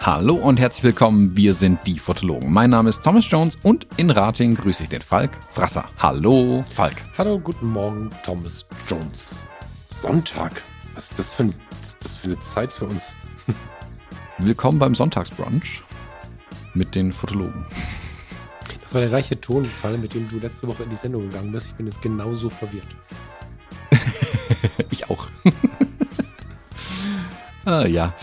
Hallo und herzlich willkommen, wir sind die Fotologen. Mein Name ist Thomas Jones und in Rating grüße ich den Falk Frasser. Hallo, Falk. Hallo, guten Morgen, Thomas Jones. Sonntag. Was ist das für, ein, ist das für eine Zeit für uns? Willkommen beim Sonntagsbrunch mit den Fotologen. Das war der gleiche Tonfall, mit dem du letzte Woche in die Sendung gegangen bist. Ich bin jetzt genauso verwirrt. ich auch. ah, ja.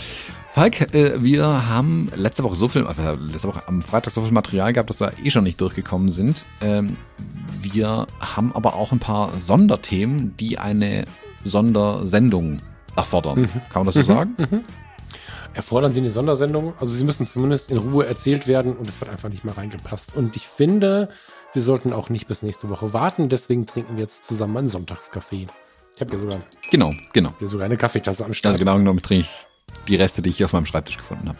Falk, äh, wir haben letzte Woche so viel, äh, letzte Woche am Freitag so viel Material gehabt, dass wir eh schon nicht durchgekommen sind. Ähm, wir haben aber auch ein paar Sonderthemen, die eine Sondersendung erfordern. Mhm. Kann man das so mhm. sagen? Mhm. Erfordern sie eine Sondersendung? Also sie müssen zumindest in Ruhe erzählt werden und es hat einfach nicht mehr reingepasst. Und ich finde, sie sollten auch nicht bis nächste Woche warten. Deswegen trinken wir jetzt zusammen einen Sonntagskaffee. Ich habe ja sogar, genau, genau. hier sogar eine Kaffeetasse am Start. Also genau genommen trinke ich die Reste, die ich hier auf meinem Schreibtisch gefunden habe.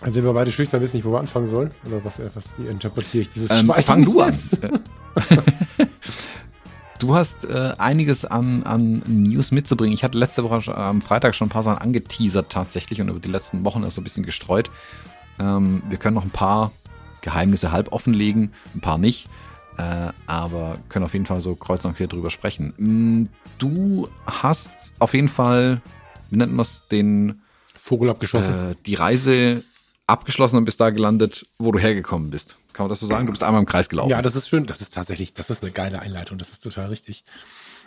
Also sind wir beide schüchtern, wissen nicht, wo wir anfangen sollen? Oder was, was wie interpretiere ich dieses ähm, Schweigen? Fang du an. du hast äh, einiges an, an News mitzubringen. Ich hatte letzte Woche am Freitag schon ein paar Sachen angeteasert tatsächlich und über die letzten Wochen ist so ein bisschen gestreut. Ähm, wir können noch ein paar Geheimnisse halb offenlegen, ein paar nicht. Äh, aber können auf jeden Fall so kreuz und quer drüber sprechen. Mm, du hast auf jeden Fall, wie nennt man das, den Vogel abgeschossen. Äh, die Reise abgeschlossen und bist da gelandet, wo du hergekommen bist. Kann man das so sagen? Du bist einmal im Kreis gelaufen. Ja, das ist schön. Das ist tatsächlich, das ist eine geile Einleitung. Das ist total richtig.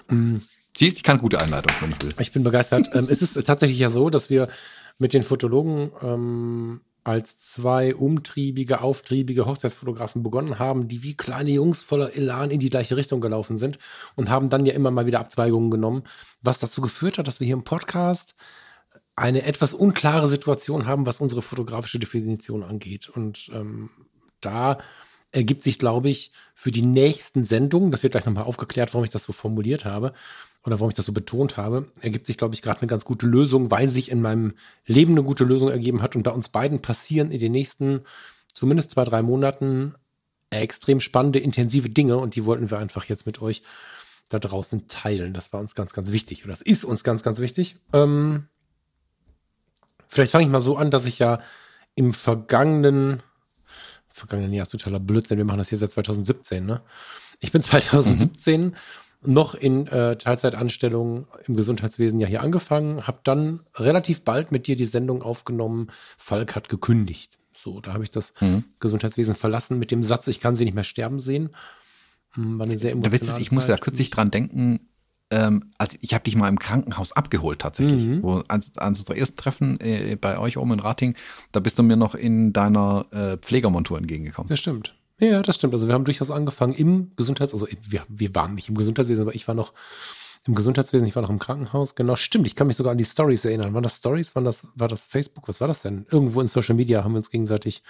Mhm. Siehst, ich kann gute Einleitung, wenn ich will. Ich bin begeistert. ähm, es ist tatsächlich ja so, dass wir mit den Fotologen ähm, als zwei umtriebige, auftriebige Hochzeitsfotografen begonnen haben, die wie kleine Jungs voller Elan in die gleiche Richtung gelaufen sind und haben dann ja immer mal wieder Abzweigungen genommen, was dazu geführt hat, dass wir hier im Podcast eine etwas unklare Situation haben, was unsere fotografische Definition angeht. Und ähm, da ergibt sich, glaube ich, für die nächsten Sendungen, das wird gleich nochmal aufgeklärt, warum ich das so formuliert habe oder warum ich das so betont habe, ergibt sich, glaube ich, gerade eine ganz gute Lösung, weil sich in meinem Leben eine gute Lösung ergeben hat. Und bei uns beiden passieren in den nächsten zumindest zwei, drei Monaten extrem spannende, intensive Dinge und die wollten wir einfach jetzt mit euch da draußen teilen. Das war uns ganz, ganz wichtig oder das ist uns ganz, ganz wichtig. Ähm, Vielleicht fange ich mal so an, dass ich ja im vergangenen, vergangenen Jahr ist totaler Blödsinn, wir machen das hier seit 2017, ne? Ich bin 2017 mhm. noch in äh, Teilzeitanstellung im Gesundheitswesen ja hier angefangen, habe dann relativ bald mit dir die Sendung aufgenommen, Falk hat gekündigt. So, da habe ich das mhm. Gesundheitswesen verlassen mit dem Satz, ich kann sie nicht mehr sterben sehen. Hm, war eine sehr emotionale Der Witz ist, ich musste da kürzlich dran denken, ähm, also ich habe dich mal im Krankenhaus abgeholt tatsächlich. Mhm. Wo, als, als unser erstes Treffen äh, bei euch oben in Rating, da bist du mir noch in deiner äh, Pflegermontur entgegengekommen. Das stimmt. Ja, das stimmt. Also wir haben durchaus angefangen im Gesundheits, also wir, wir waren nicht im Gesundheitswesen, aber ich war noch im Gesundheitswesen, ich war noch im Krankenhaus. Genau, stimmt. Ich kann mich sogar an die Stories erinnern. Waren das Stories? Waren das, war das Facebook? Was war das denn? Irgendwo in Social Media haben wir uns gegenseitig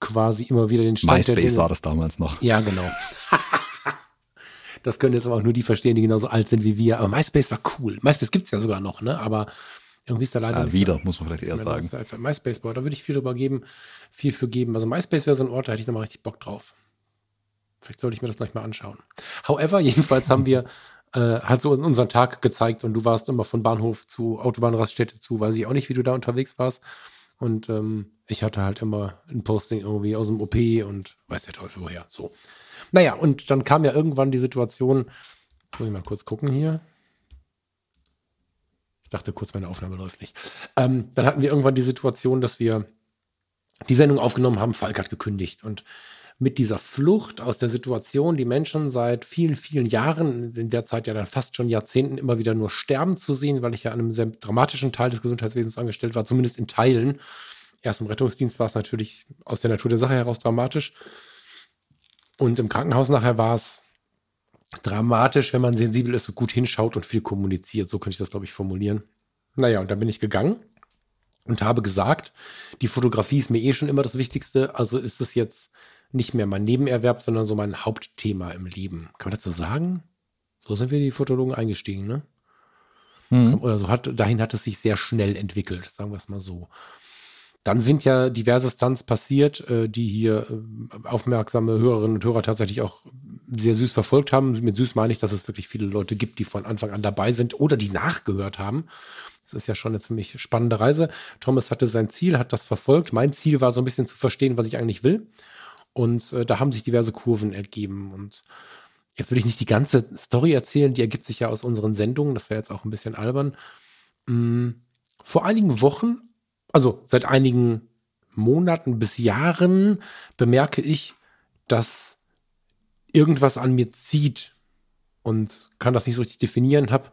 quasi immer wieder den Stand MySpace war das damals noch. Ja, genau. Das können jetzt aber auch nur die verstehen, die genauso alt sind wie wir. Aber MySpace war cool. MySpace gibt's ja sogar noch, ne? Aber irgendwie ist da leider. Ja, wieder, muss man vielleicht eher sagen. MySpace, boah, da würde ich viel drüber geben, viel für geben. Also MySpace wäre so ein Ort, da hätte ich nochmal richtig Bock drauf. Vielleicht sollte ich mir das gleich mal anschauen. However, jedenfalls haben wir äh, halt so unseren Tag gezeigt und du warst immer von Bahnhof zu Autobahnraststätte zu, weiß ich auch nicht, wie du da unterwegs warst. Und ähm, ich hatte halt immer ein Posting irgendwie aus dem OP und weiß der Teufel woher. So. Naja, und dann kam ja irgendwann die Situation, muss ich mal kurz gucken hier. Ich dachte kurz, meine Aufnahme läuft nicht. Ähm, dann hatten wir irgendwann die Situation, dass wir die Sendung aufgenommen haben, Falk hat gekündigt. Und mit dieser Flucht aus der Situation, die Menschen seit vielen, vielen Jahren, in der Zeit ja dann fast schon Jahrzehnten immer wieder nur sterben zu sehen, weil ich ja an einem sehr dramatischen Teil des Gesundheitswesens angestellt war, zumindest in Teilen. Erst im Rettungsdienst war es natürlich aus der Natur der Sache heraus dramatisch. Und im Krankenhaus nachher war es dramatisch, wenn man sensibel ist und gut hinschaut und viel kommuniziert. So könnte ich das, glaube ich, formulieren. Naja, und dann bin ich gegangen und habe gesagt, die Fotografie ist mir eh schon immer das Wichtigste. Also ist es jetzt nicht mehr mein Nebenerwerb, sondern so mein Hauptthema im Leben. Kann man das so sagen? So sind wir die Fotologen eingestiegen, ne? Mhm. Oder so hat, dahin hat es sich sehr schnell entwickelt, sagen wir es mal so. Dann sind ja diverse Stunts passiert, äh, die hier äh, aufmerksame Hörerinnen und Hörer tatsächlich auch sehr süß verfolgt haben. Mit süß meine ich, dass es wirklich viele Leute gibt, die von Anfang an dabei sind oder die nachgehört haben. Das ist ja schon eine ziemlich spannende Reise. Thomas hatte sein Ziel, hat das verfolgt. Mein Ziel war so ein bisschen zu verstehen, was ich eigentlich will. Und äh, da haben sich diverse Kurven ergeben. Und jetzt will ich nicht die ganze Story erzählen, die ergibt sich ja aus unseren Sendungen. Das wäre jetzt auch ein bisschen albern. Hm, vor einigen Wochen also seit einigen Monaten bis Jahren bemerke ich, dass irgendwas an mir zieht und kann das nicht so richtig definieren. Habe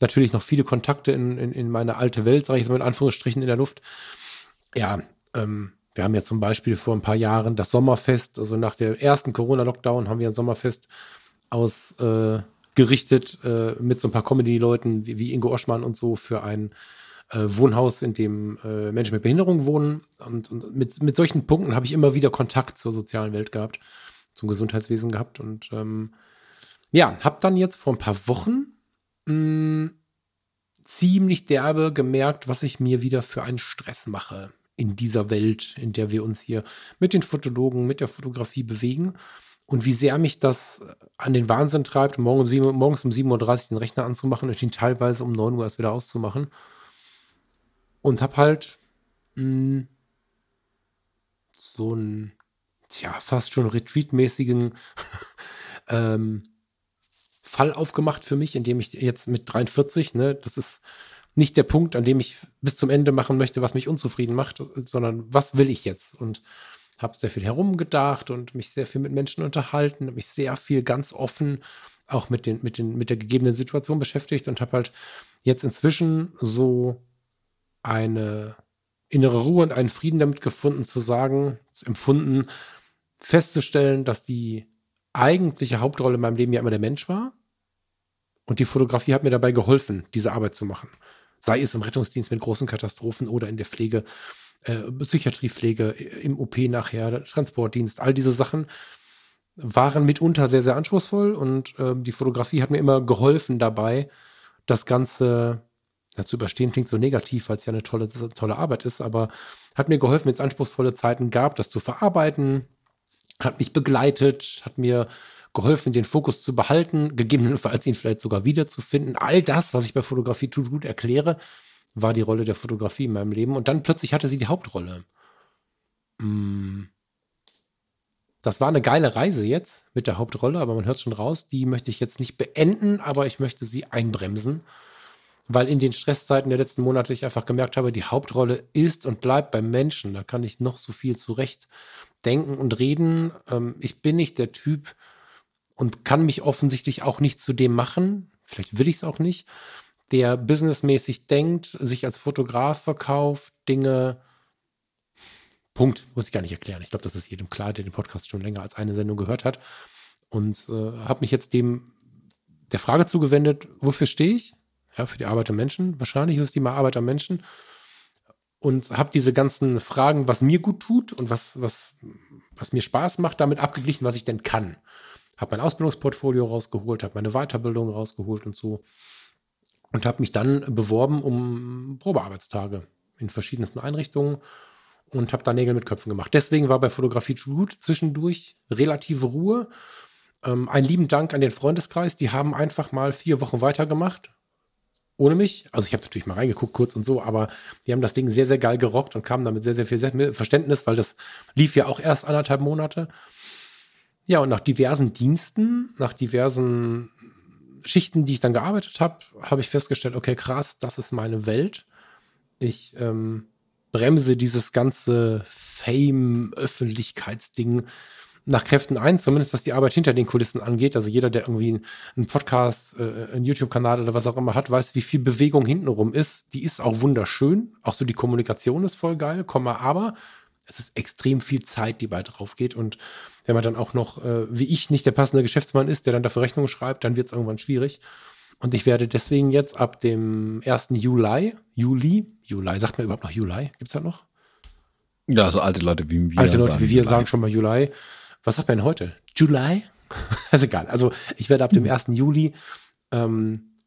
natürlich noch viele Kontakte in, in, in meine alte Welt, sage ich so mit Anführungsstrichen in der Luft. Ja, ähm, wir haben ja zum Beispiel vor ein paar Jahren das Sommerfest, also nach dem ersten Corona-Lockdown haben wir ein Sommerfest ausgerichtet äh, äh, mit so ein paar Comedy-Leuten wie, wie Ingo Oschmann und so für ein Wohnhaus, in dem äh, Menschen mit Behinderung wohnen. Und, und mit, mit solchen Punkten habe ich immer wieder Kontakt zur sozialen Welt gehabt, zum Gesundheitswesen gehabt. Und ähm, ja, habe dann jetzt vor ein paar Wochen mh, hm, ziemlich derbe gemerkt, was ich mir wieder für einen Stress mache in dieser Welt, in der wir uns hier mit den Fotologen, mit der Fotografie bewegen und wie sehr mich das an den Wahnsinn treibt, morgen 7, morgens um 7.30 Uhr den Rechner anzumachen und ihn teilweise um 9 Uhr erst wieder auszumachen und habe halt mh, hm, so einen, tja, fast schon Retreat-mäßigen ähm, Fall aufgemacht für mich, in dem ich jetzt mit 43, ne, das ist nicht der Punkt, an dem ich bis zum Ende machen möchte, was mich unzufrieden macht, sondern was will ich jetzt? Und habe sehr viel herumgedacht und mich sehr viel mit Menschen unterhalten, mich sehr viel ganz offen auch mit, den, mit, den, mit der gegebenen Situation beschäftigt und habe halt jetzt inzwischen so eine innere Ruhe und einen Frieden damit gefunden, zu sagen, empfunden, festzustellen, dass die eigentliche Hauptrolle in meinem Leben ja immer der Mensch war. Und die Fotografie hat mir dabei geholfen, diese Arbeit zu machen. Sei es im Rettungsdienst mit großen Katastrophen oder in der Pflege, äh, Psychiatriepflege, im OP nachher, Transportdienst, all diese Sachen waren mitunter sehr, sehr anspruchsvoll und äh, die Fotografie hat mir immer geholfen dabei, das Ganze zu überstehen klingt so negativ, weil es ja eine tolle, tolle Arbeit ist, aber hat mir geholfen, wenn es anspruchsvolle Zeiten gab, das zu verarbeiten, hat mich begleitet, hat mir geholfen, den Fokus zu behalten, gegebenenfalls ihn vielleicht sogar wiederzufinden. All das, was ich bei Fotografie tut gut erkläre, war die Rolle der Fotografie in meinem Leben. Und dann plötzlich hatte sie die Hauptrolle. Mm. Das war eine geile Reise jetzt mit der Hauptrolle, aber man hört schon raus, die möchte ich jetzt nicht beenden, aber ich möchte sie einbremsen weil in den Stresszeiten der letzten Monate ich einfach gemerkt habe, die Hauptrolle ist und bleibt beim Menschen. Da kann ich noch so viel zurecht denken und reden. Ähm, ich bin nicht der Typ und kann mich offensichtlich auch nicht zu dem machen. Vielleicht will ich es auch nicht. Der businessmäßig denkt, sich als Fotograf verkauft, Dinge. Punkt, muss ich gar nicht erklären. Ich glaube, das ist jedem klar, der den Podcast schon länger als eine Sendung gehört hat. Und äh, habe mich jetzt dem der Frage zugewendet, wofür stehe ich? Ja, für die Arbeit am Menschen. Wahrscheinlich ist es die Arbeit am Menschen. Und habe diese ganzen Fragen, was mir gut tut und was, was, was mir Spaß macht, damit abgeglichen, was ich denn kann. Habe mein Ausbildungsportfolio rausgeholt, habe meine Weiterbildung rausgeholt und so. Und habe mich dann beworben um Probearbeitstage in verschiedensten Einrichtungen und habe da Nägel mit Köpfen gemacht. Deswegen war bei Fotografie gut zwischendurch relative Ruhe. Ähm, einen lieben Dank an den Freundeskreis. Die haben einfach mal vier Wochen weitergemacht ohne mich. Also ich habe natürlich mal reingeguckt kurz und so, aber die haben das Ding sehr, sehr geil gerockt und kamen damit sehr, sehr viel Verständnis, weil das lief ja auch erst anderthalb Monate. Ja, und nach diversen Diensten, nach diversen Schichten, die ich dann gearbeitet habe, habe ich festgestellt, okay, krass, das ist meine Welt. Ich ähm, bremse dieses ganze Fame-Öffentlichkeitsding nach Kräften ein, zumindest was die Arbeit hinter den Kulissen angeht. Also jeder, der irgendwie einen Podcast, äh, einen YouTube-Kanal oder was auch immer hat, weiß, wie viel Bewegung hintenrum ist. Die ist auch wunderschön. Auch so die Kommunikation ist voll geil, aber es ist extrem viel Zeit, die bald drauf geht. Und wenn man dann auch noch, äh, wie ich, nicht der passende Geschäftsmann ist, der dann dafür Rechnungen schreibt, dann wird es irgendwann schwierig. Und ich werde deswegen jetzt ab dem 1. Juli, Juli, Juli, sagt man überhaupt noch Juli? Gibt es da noch? Ja, so alte Leute wie wir. Alte Leute wie wir Juli. sagen schon mal Juli was sagt man denn heute? July? ist egal. Also ich werde ab dem 1. Hm. Juli ähm,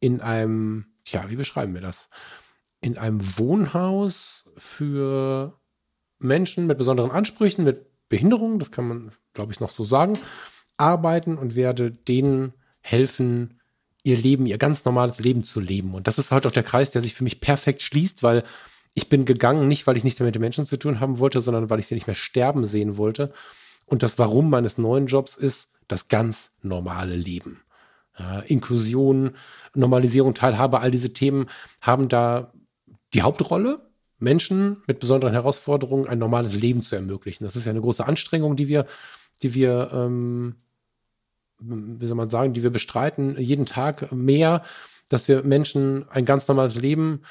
in einem, tja, wie beschreiben wir das? in einem Wohnhaus für Menschen mit besonderen Ansprüchen, mit Behinderungen, das kann man, glaube ich, noch so sagen, arbeiten und werde denen helfen, ihr Leben, ihr ganz normales Leben zu leben. Und das ist halt auch der Kreis, der sich für mich perfekt schließt, weil ich bin gegangen, nicht weil ich nichts mehr mit den Menschen zu tun haben wollte, sondern weil ich sie nicht mehr sterben sehen wollte. Und das Warum meines neuen Jobs ist das ganz normale Leben. Ja, Inklusion, Normalisierung, Teilhabe, all diese Themen haben da die Hauptrolle. Menschen mit besonderen Herausforderungen ein normales Leben zu ermöglichen. Das ist ja eine große Anstrengung, die wir, die wir, ähm, wie soll man sagen, die wir bestreiten, jeden Tag mehr, dass wir Menschen ein ganz normales Leben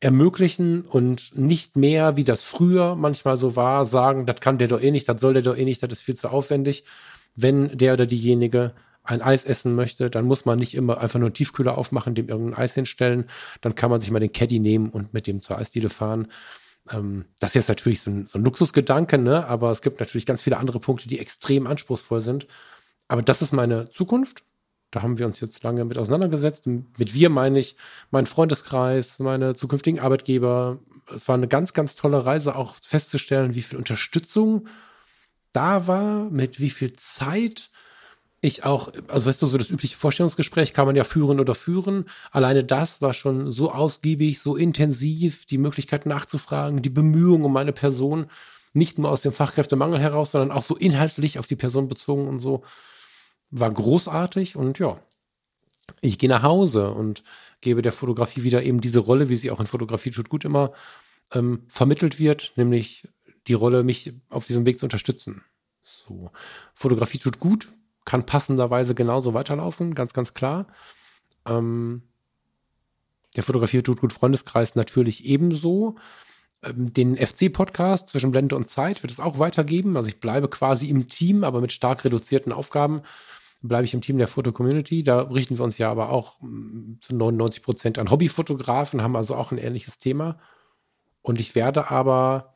ermöglichen und nicht mehr, wie das früher manchmal so war, sagen, das kann der doch eh nicht, das soll der doch eh nicht, das ist viel zu aufwendig. Wenn der oder diejenige ein Eis essen möchte, dann muss man nicht immer einfach nur einen Tiefkühler aufmachen, dem irgendein Eis hinstellen. Dann kann man sich mal den Caddy nehmen und mit dem zur Eisdiele fahren. Ähm, das ist jetzt natürlich so ein, so ein Luxusgedanke, ne? aber es gibt natürlich ganz viele andere Punkte, die extrem anspruchsvoll sind. Aber das ist meine Zukunft. Da haben wir uns jetzt lange mit auseinandergesetzt. Mit wir meine ich meinen Freundeskreis, meine zukünftigen Arbeitgeber. Es war eine ganz, ganz tolle Reise, auch festzustellen, wie viel Unterstützung da war, mit wie viel Zeit ich auch, also weißt du, so das übliche Vorstellungsgespräch kann man ja führen oder führen. Alleine das war schon so ausgiebig, so intensiv, die Möglichkeit nachzufragen, die Bemühungen um meine Person, nicht nur aus dem Fachkräftemangel heraus, sondern auch so inhaltlich auf die Person bezogen und so, war großartig und ja, ich gehe nach Hause und gebe der Fotografie wieder eben diese Rolle, wie sie auch in Fotografie tut gut immer ähm, vermittelt wird, nämlich die Rolle, mich auf diesem Weg zu unterstützen. So, Fotografie tut gut, kann passenderweise genauso weiterlaufen, ganz, ganz klar. Ähm, der Fotografie tut gut Freundeskreis natürlich ebenso. Ähm, den FC-Podcast zwischen Blende und Zeit wird es auch weitergeben. Also ich bleibe quasi im Team, aber mit stark reduzierten Aufgaben bleibe ich im Team der Foto-Community. Da richten wir uns ja aber auch mm, zu 99 Prozent an Hobbyfotografen, haben also auch ein ähnliches Thema. Und ich werde aber,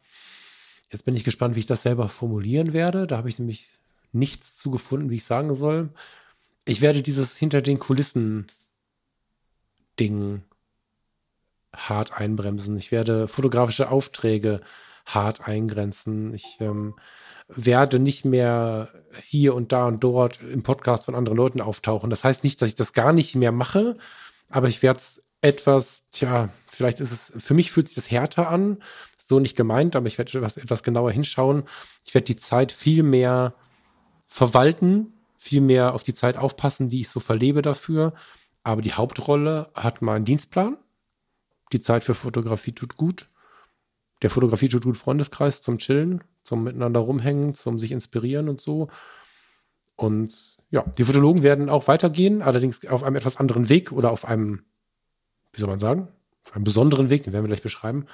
jetzt bin ich gespannt, wie ich das selber formulieren werde. Da habe ich nämlich nichts zu gefunden, wie ich sagen soll. Ich werde dieses hinter den Kulissen Ding hart einbremsen. Ich werde fotografische Aufträge hart eingrenzen. Ich ähm, werde nicht mehr hier und da und dort im Podcast von anderen Leuten auftauchen. Das heißt nicht, dass ich das gar nicht mehr mache, aber ich werde es etwas, tja, vielleicht ist es, für mich fühlt sich das härter an, so nicht gemeint, aber ich werde etwas, etwas genauer hinschauen. Ich werde die Zeit viel mehr verwalten, viel mehr auf die Zeit aufpassen, die ich so verlebe dafür. Aber die Hauptrolle hat mein Dienstplan. Die Zeit für Fotografie tut gut. Der Fotografie tut gut Freundeskreis zum Chillen, zum Miteinander rumhängen, zum sich inspirieren und so. Und ja, die Fotologen werden auch weitergehen, allerdings auf einem etwas anderen Weg oder auf einem, wie soll man sagen, auf einem besonderen Weg, den werden wir gleich beschreiben.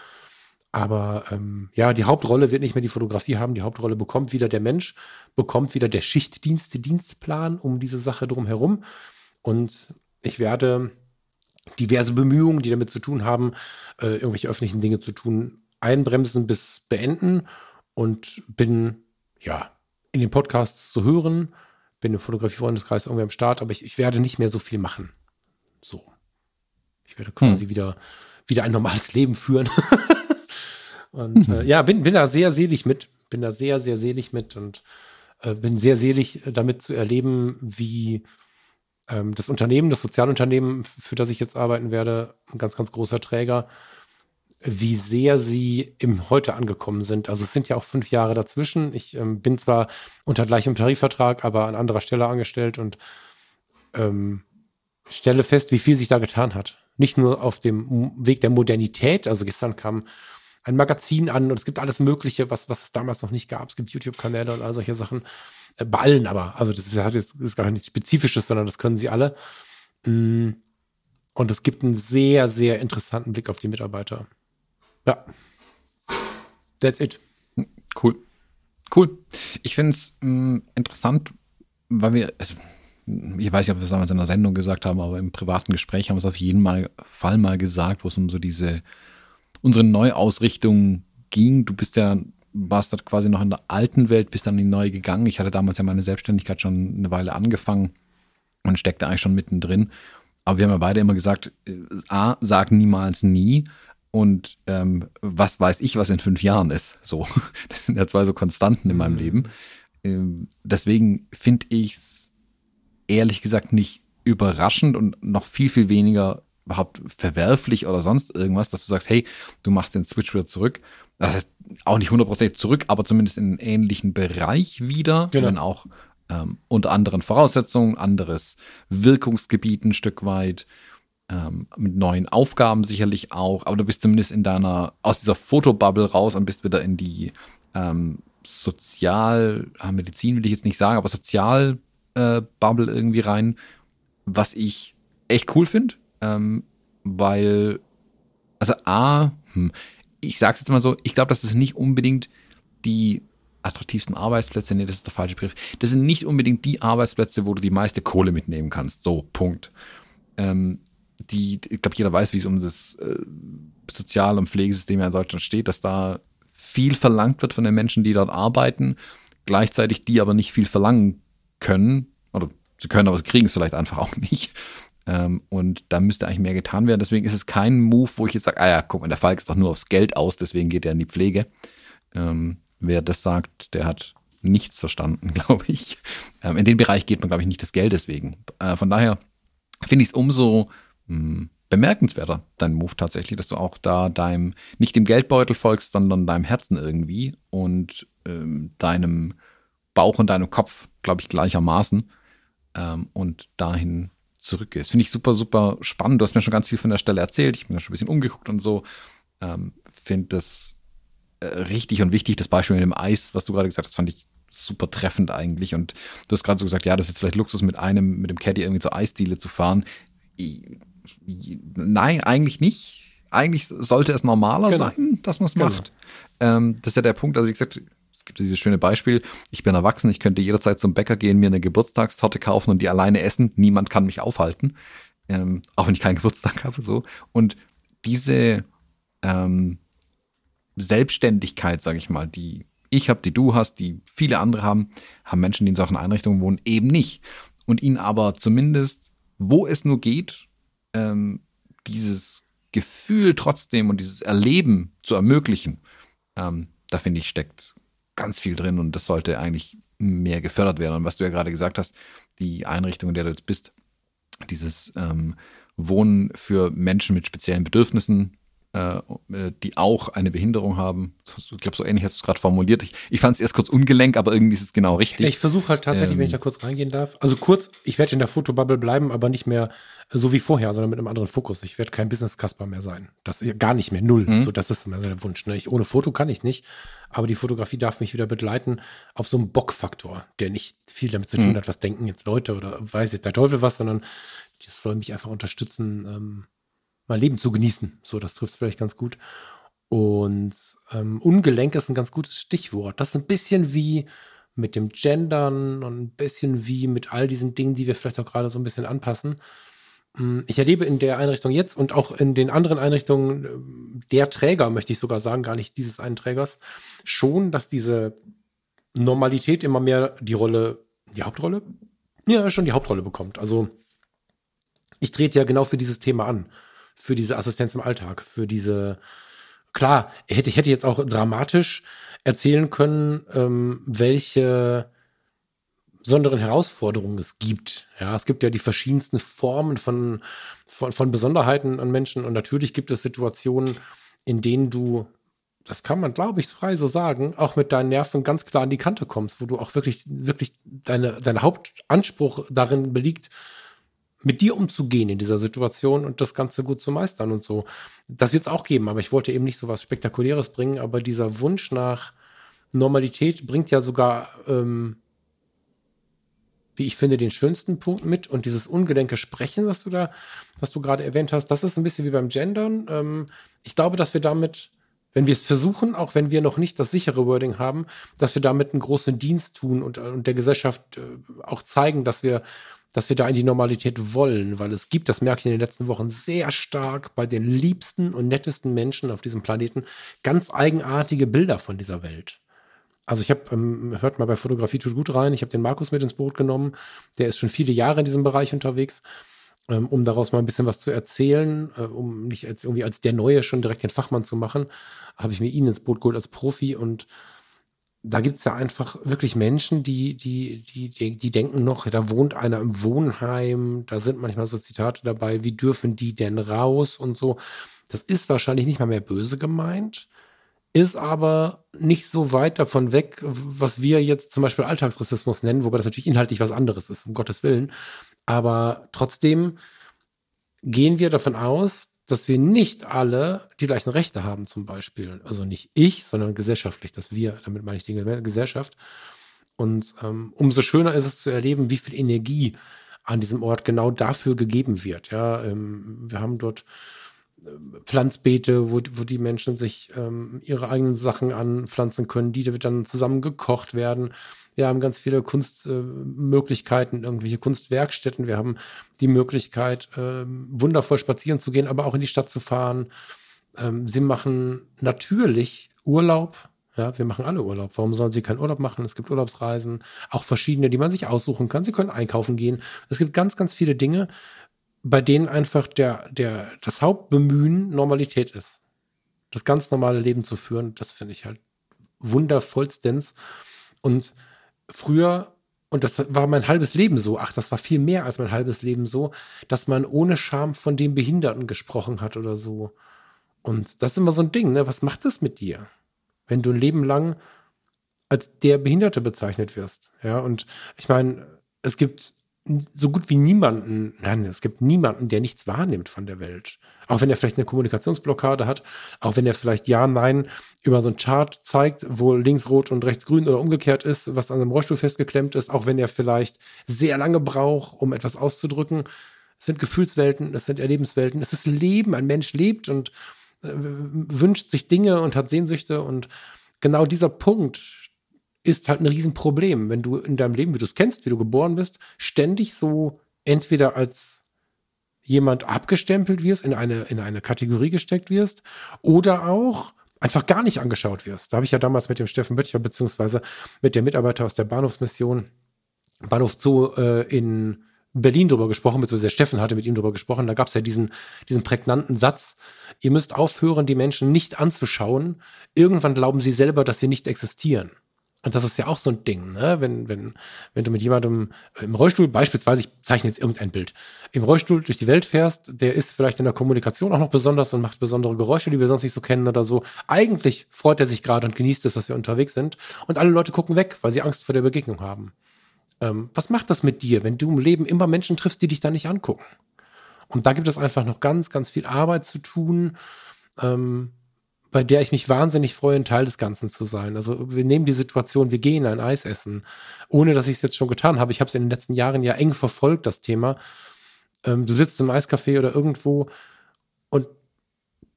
Aber ähm, ja, die Hauptrolle wird nicht mehr die Fotografie haben. Die Hauptrolle bekommt wieder der Mensch, bekommt wieder der Schichtdienste, Dienstplan um diese Sache drumherum. Und ich werde diverse Bemühungen, die damit zu tun haben, äh, irgendwelche öffentlichen Dinge zu tun, einbremsen bis beenden und bin ja in den Podcasts zu hören, bin im Fotografie-Freundeskreis irgendwie am Start, aber ich, ich, werde nicht mehr so viel machen. So. Ich werde quasi hm. wieder, wieder ein normales Leben führen. Und äh, ja, bin, bin da sehr selig mit, bin da sehr, sehr selig mit und äh, bin sehr selig damit zu erleben, wie ähm, das Unternehmen, das Sozialunternehmen, für das ich jetzt arbeiten werde, ein ganz, ganz großer Träger, wie sehr sie im Heute angekommen sind. Also es sind ja auch fünf Jahre dazwischen. Ich ähm, bin zwar unter gleichem Tarifvertrag, aber an anderer Stelle angestellt und ähm, stelle fest, wie viel sich da getan hat. Nicht nur auf dem Weg der Modernität. Also gestern kam ein Magazin an und es gibt alles Mögliche, was, was es damals noch nicht gab. Es gibt YouTube-Kanäle und all solche Sachen. Äh, bei allen aber. Also das ist, das ist gar nichts Spezifisches, sondern das können sie alle. Mm. Und es gibt einen sehr, sehr interessanten Blick auf die Mitarbeiter. Ja. That's it. Cool. Cool. Ich finde es mm, interessant, weil wir, also, ich weiß nicht, ob wir es damals in der Sendung gesagt haben, aber im privaten Gespräch haben wir es auf jeden Fall mal gesagt, wo es um so diese unsere Neuausrichtung ging. Du bist ja, warst dort quasi noch in der alten Welt, bist dann in die neue gegangen. Ich hatte damals ja meine Selbstständigkeit schon eine Weile angefangen und steckte eigentlich schon mittendrin. Aber wir haben ja beide immer gesagt, äh, A, sag niemals nie. Und ähm, was weiß ich, was in fünf Jahren ist. So, das sind ja zwei so Konstanten in meinem mhm. Leben. Ähm, deswegen finde ich es ehrlich gesagt nicht überraschend und noch viel, viel weniger überhaupt verwerflich oder sonst irgendwas, dass du sagst, hey, du machst den Switch wieder zurück. Das heißt auch nicht hundertprozentig zurück, aber zumindest in einen ähnlichen Bereich wieder, genau. wenn auch ähm, unter anderen Voraussetzungen, anderes Wirkungsgebiet ein Stück weit, ähm, mit neuen Aufgaben sicherlich auch, aber du bist zumindest in deiner, aus dieser Fotobubble raus und bist wieder in die ähm, Sozial, ah, will ich jetzt nicht sagen, aber Sozial-Bubble äh, irgendwie rein, was ich echt cool finde, ähm, weil, also A, hm, ich sag's jetzt mal so, ich glaube, das ist nicht unbedingt die attraktivsten Arbeitsplätze, nee, das ist der falsche Begriff. Das sind nicht unbedingt die Arbeitsplätze, wo du die meiste Kohle mitnehmen kannst. So, Punkt. Ähm, die, ich glaube, jeder weiß, wie es um das äh, Sozial- und Pflegesystem in Deutschland steht, dass da viel verlangt wird von den Menschen, die dort arbeiten, gleichzeitig die aber nicht viel verlangen können. Oder sie können, aber sie kriegen es vielleicht einfach auch nicht. Ähm, und da müsste eigentlich mehr getan werden. Deswegen ist es kein Move, wo ich jetzt sage, ah ja, guck mal, der Falk ist doch nur aufs Geld aus, deswegen geht er in die Pflege. Ähm, wer das sagt, der hat nichts verstanden, glaube ich. Ähm, in den Bereich geht man, glaube ich, nicht das Geld deswegen. Äh, von daher finde ich es umso mh, hm, bemerkenswerter, dein Move tatsächlich, dass du auch da deinem, nicht dem Geldbeutel folgst, sondern deinem Herzen irgendwie und ähm, deinem Bauch und deinem Kopf, glaube ich, gleichermaßen ähm, und dahin zurückgehst. Finde ich super, super spannend. Du hast mir schon ganz viel von der Stelle erzählt. Ich bin da schon ein bisschen umgeguckt und so. Ähm, Finde das äh, richtig und wichtig. Das Beispiel mit dem Eis, was du gerade gesagt hast, fand ich super treffend eigentlich. Und du hast gerade so gesagt, ja, das ist jetzt vielleicht Luxus, mit einem, mit dem Caddy irgendwie zur Eisdiele zu fahren. Nein, eigentlich nicht. Eigentlich sollte es normaler genau. sein, dass man es genau. macht. Ähm, das ist ja der Punkt. Also, wie gesagt, es gibt dieses schöne Beispiel. Ich bin erwachsen, ich könnte jederzeit zum Bäcker gehen, mir eine Geburtstagstorte kaufen und die alleine essen. Niemand kann mich aufhalten. Ähm, auch wenn ich keinen Geburtstag habe, so. Und diese ähm, Selbstständigkeit, sage ich mal, die ich habe, die du hast, die viele andere haben, haben Menschen, die in solchen Einrichtungen wohnen, eben nicht. Und ihnen aber zumindest, wo es nur geht, ähm, dieses Gefühl trotzdem und dieses Erleben zu ermöglichen, ähm, da finde ich, steckt ganz viel drin und das sollte eigentlich mehr gefördert werden. Und was du ja gerade gesagt hast, die Einrichtung, in der du jetzt bist, dieses ähm, Wohnen für Menschen mit speziellen Bedürfnissen, äh, äh, die auch eine Behinderung haben. Ich glaube, so ähnlich hast du es gerade formuliert. Ich, ich fand es erst kurz ungelenk, aber irgendwie ist es genau richtig. Ich versuche halt tatsächlich, ähm, wenn ich da kurz reingehen darf. Also kurz, ich werde in der Fotobubble bleiben, aber nicht mehr so wie vorher, sondern mit einem anderen Fokus. Ich werde kein Business-Kasper mehr sein. Das gar nicht mehr, null. Mhm. So, das ist immer so der Wunsch. Ne? Ich, ohne Foto kann ich nicht, aber die Fotografie darf mich wieder begleiten auf so einem Bockfaktor, der nicht viel damit zu tun mhm. hat, was denken jetzt Leute oder weiß jetzt der Teufel was, sondern das soll mich einfach unterstützen, ähm, mein Leben zu genießen. So, das trifft vielleicht ganz gut. Und ähm, Ungelenk ist ein ganz gutes Stichwort. Das ist ein bisschen wie mit dem Gendern und ein bisschen wie mit all diesen Dingen, die wir vielleicht auch gerade so ein bisschen anpassen. Mm, ich erlebe in der Einrichtung jetzt und auch in den anderen Einrichtungen ähm, der Träger, möchte ich sogar sagen, gar nicht dieses einen Trägers, schon, dass diese Normalität immer mehr die Rolle, die Hauptrolle? Ja, schon die Hauptrolle bekommt. Also ich trete ja genau für dieses Thema an für diese Assistenz im Alltag, für diese, klar, ich hätte, ich hätte jetzt auch dramatisch erzählen können, ähm, welche besonderen Herausforderungen es gibt. Ja, es gibt ja die verschiedensten Formen von, von, von Besonderheiten an Menschen und natürlich gibt es Situationen, in denen du, das kann man, glaube ich, frei so sagen, auch mit deinen Nerven ganz klar an die Kante kommst, wo du auch wirklich, wirklich deine, dein Hauptanspruch darin beliegt, mit dir umzugehen in dieser Situation und das Ganze gut zu meistern und so. Das wird es auch geben, aber ich wollte eben nicht so was Spektakuläres bringen, aber dieser Wunsch nach Normalität bringt ja sogar, ähm, wie ich finde, den schönsten Punkt mit und dieses ungelenke Sprechen, was du da, was du gerade erwähnt hast, das ist ein bisschen wie beim Gendern. Ähm, ich glaube, dass wir damit wenn wir es versuchen, auch wenn wir noch nicht das sichere Wording haben, dass wir damit einen großen Dienst tun und, und der Gesellschaft äh, auch zeigen, dass wir dass wir da in die Normalität wollen, weil es gibt, das merke ich in den letzten Wochen sehr stark bei den liebsten und nettesten Menschen auf diesem Planeten, ganz eigenartige Bilder von dieser Welt. Also ich habe, ähm, hört mal bei Fotografie tut gut rein, ich habe den Markus mit ins Boot genommen, der ist schon viele Jahre in diesem Bereich unterwegs. ähm, um daraus mal ein bisschen was zu erzählen, äh, um nicht als, irgendwie als der Neue schon direkt den Fachmann zu machen, habe ich mir ihn ins Boot geholt als Profi und da gibt es ja einfach wirklich Menschen, die, die, die, die, denken noch, da wohnt einer im Wohnheim, da sind manchmal so Zitate dabei, wie dürfen die denn raus und so. Das ist wahrscheinlich nicht mal mehr böse gemeint, ist aber nicht so weit davon weg, was wir jetzt zum Beispiel Alltagsrassismus nennen, wobei das natürlich inhaltlich was anderes ist, um Gottes Willen. Aber trotzdem gehen wir davon aus, dass wir nicht alle die gleichen Rechte haben, zum Beispiel. Also nicht ich, sondern gesellschaftlich, dass wir, damit meine ich die Gesellschaft. Und ähm, umso schöner ist es zu erleben, wie viel Energie an diesem Ort genau dafür gegeben wird. Ja, ähm, wir haben dort Pflanzbeete, wo, wo die Menschen sich ähm, ihre eigenen Sachen anpflanzen können, die dann zusammen gekocht werden. Wir haben ganz viele Kunstmöglichkeiten, äh, irgendwelche Kunstwerkstätten. Wir haben die Möglichkeit, äh, wundervoll spazieren zu gehen, aber auch in die Stadt zu fahren. Ähm, sie machen natürlich Urlaub. Ja, wir machen alle Urlaub. Warum sollen sie keinen Urlaub machen? Es gibt Urlaubsreisen, auch verschiedene, die man sich aussuchen kann. Sie können einkaufen gehen. Es gibt ganz, ganz viele Dinge, bei denen einfach der, der, das Hauptbemühen Normalität ist. Das ganz normale Leben zu führen, das finde ich halt wundervollstens. Und früher, und das war mein halbes Leben so, ach, das war viel mehr als mein halbes Leben so, dass man ohne Scham von dem Behinderten gesprochen hat oder so. Und das ist immer so ein Ding, ne? Was macht das mit dir? Wenn du ein Leben lang als der Behinderte bezeichnet wirst. Ja, und ich meine, es gibt so gut wie niemanden, nein, es gibt niemanden, der nichts wahrnimmt von der Welt. Auch wenn er vielleicht eine Kommunikationsblockade hat, auch wenn er vielleicht Ja, Nein über so einen Chart zeigt, wo links rot und rechts grün oder umgekehrt ist, was an einem Rollstuhl festgeklemmt ist, auch wenn er vielleicht sehr lange braucht, um etwas auszudrücken. Es sind Gefühlswelten, es sind Erlebenswelten, es ist Leben. Ein Mensch lebt und äh, wünscht sich Dinge und hat Sehnsüchte und genau dieser Punkt, ist halt ein Riesenproblem, wenn du in deinem Leben, wie du es kennst, wie du geboren bist, ständig so entweder als jemand abgestempelt wirst, in eine, in eine Kategorie gesteckt wirst oder auch einfach gar nicht angeschaut wirst. Da habe ich ja damals mit dem Steffen Böttcher beziehungsweise mit dem Mitarbeiter aus der Bahnhofsmission Bahnhof Zoo äh, in Berlin drüber gesprochen, beziehungsweise der Steffen hatte mit ihm drüber gesprochen. Da gab es ja diesen, diesen prägnanten Satz, ihr müsst aufhören, die Menschen nicht anzuschauen. Irgendwann glauben sie selber, dass sie nicht existieren. Und das ist ja auch so ein Ding, ne? Wenn, wenn, wenn du mit jemandem im Rollstuhl, beispielsweise, ich zeichne jetzt irgendein Bild, im Rollstuhl durch die Welt fährst, der ist vielleicht in der Kommunikation auch noch besonders und macht besondere Geräusche, die wir sonst nicht so kennen oder so. Eigentlich freut er sich gerade und genießt es, dass wir unterwegs sind. Und alle Leute gucken weg, weil sie Angst vor der Begegnung haben. Ähm, was macht das mit dir, wenn du im Leben immer Menschen triffst, die dich da nicht angucken? Und da gibt es einfach noch ganz, ganz viel Arbeit zu tun. Ähm, bei der ich mich wahnsinnig freue, ein Teil des Ganzen zu sein. Also wir nehmen die Situation, wir gehen ein Eis essen, ohne dass ich es jetzt schon getan habe. Ich habe es in den letzten Jahren ja eng verfolgt, das Thema. Ähm, du sitzt im Eiscafé oder irgendwo und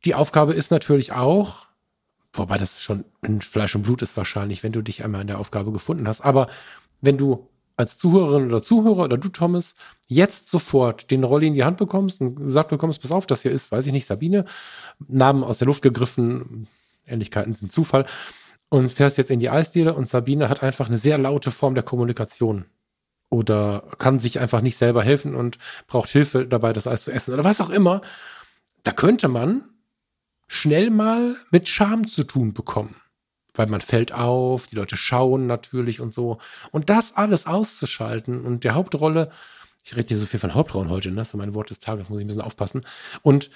die Aufgabe ist natürlich auch, wobei das schon in Fleisch und Blut ist wahrscheinlich, wenn du dich einmal in der Aufgabe gefunden hast, aber wenn du als Zuhörerin oder Zuhörer oder du, Thomas, jetzt sofort den Rolli in die Hand bekommst und gesagt bekommst, pass auf, das hier ist, weiß ich nicht, Sabine, Namen aus der Luft gegriffen, Ähnlichkeiten sind Zufall, und fährst jetzt in die Eisdiele und Sabine hat einfach eine sehr laute Form der Kommunikation oder kann sich einfach nicht selber helfen und braucht Hilfe dabei, das Eis zu essen oder was auch immer, da könnte man schnell mal mit Scham zu tun bekommen weil man fällt auf, die Leute schauen natürlich und so. Und das alles auszuschalten und der Hauptrolle, ich rede hier so viel von Hauptrollen heute, ne? das ist mein Wort des Tages, muss ich ein bisschen aufpassen. Und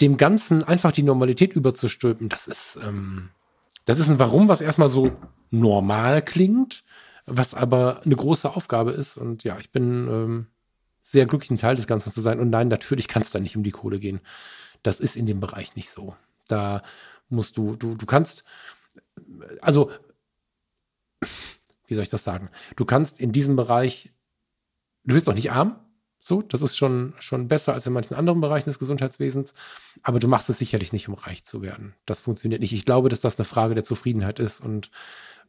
dem Ganzen einfach die Normalität überzustülpen, das ist, ähm, das ist ein Warum, was erstmal so normal klingt, was aber eine große Aufgabe ist. Und ja, ich bin ähm, sehr glücklich, ein Teil des Ganzen zu sein. Und nein, natürlich kann es da nicht um die Kohle gehen. Das ist in dem Bereich nicht so. Da musst du, du, du kannst, also, wie soll ich das sagen? Du kannst in diesem Bereich, du bist doch nicht arm, so, das ist schon, schon besser als in manchen anderen Bereichen des Gesundheitswesens, aber du machst es sicherlich nicht, um reich zu werden. Das funktioniert nicht. Ich glaube, dass das eine Frage der Zufriedenheit ist und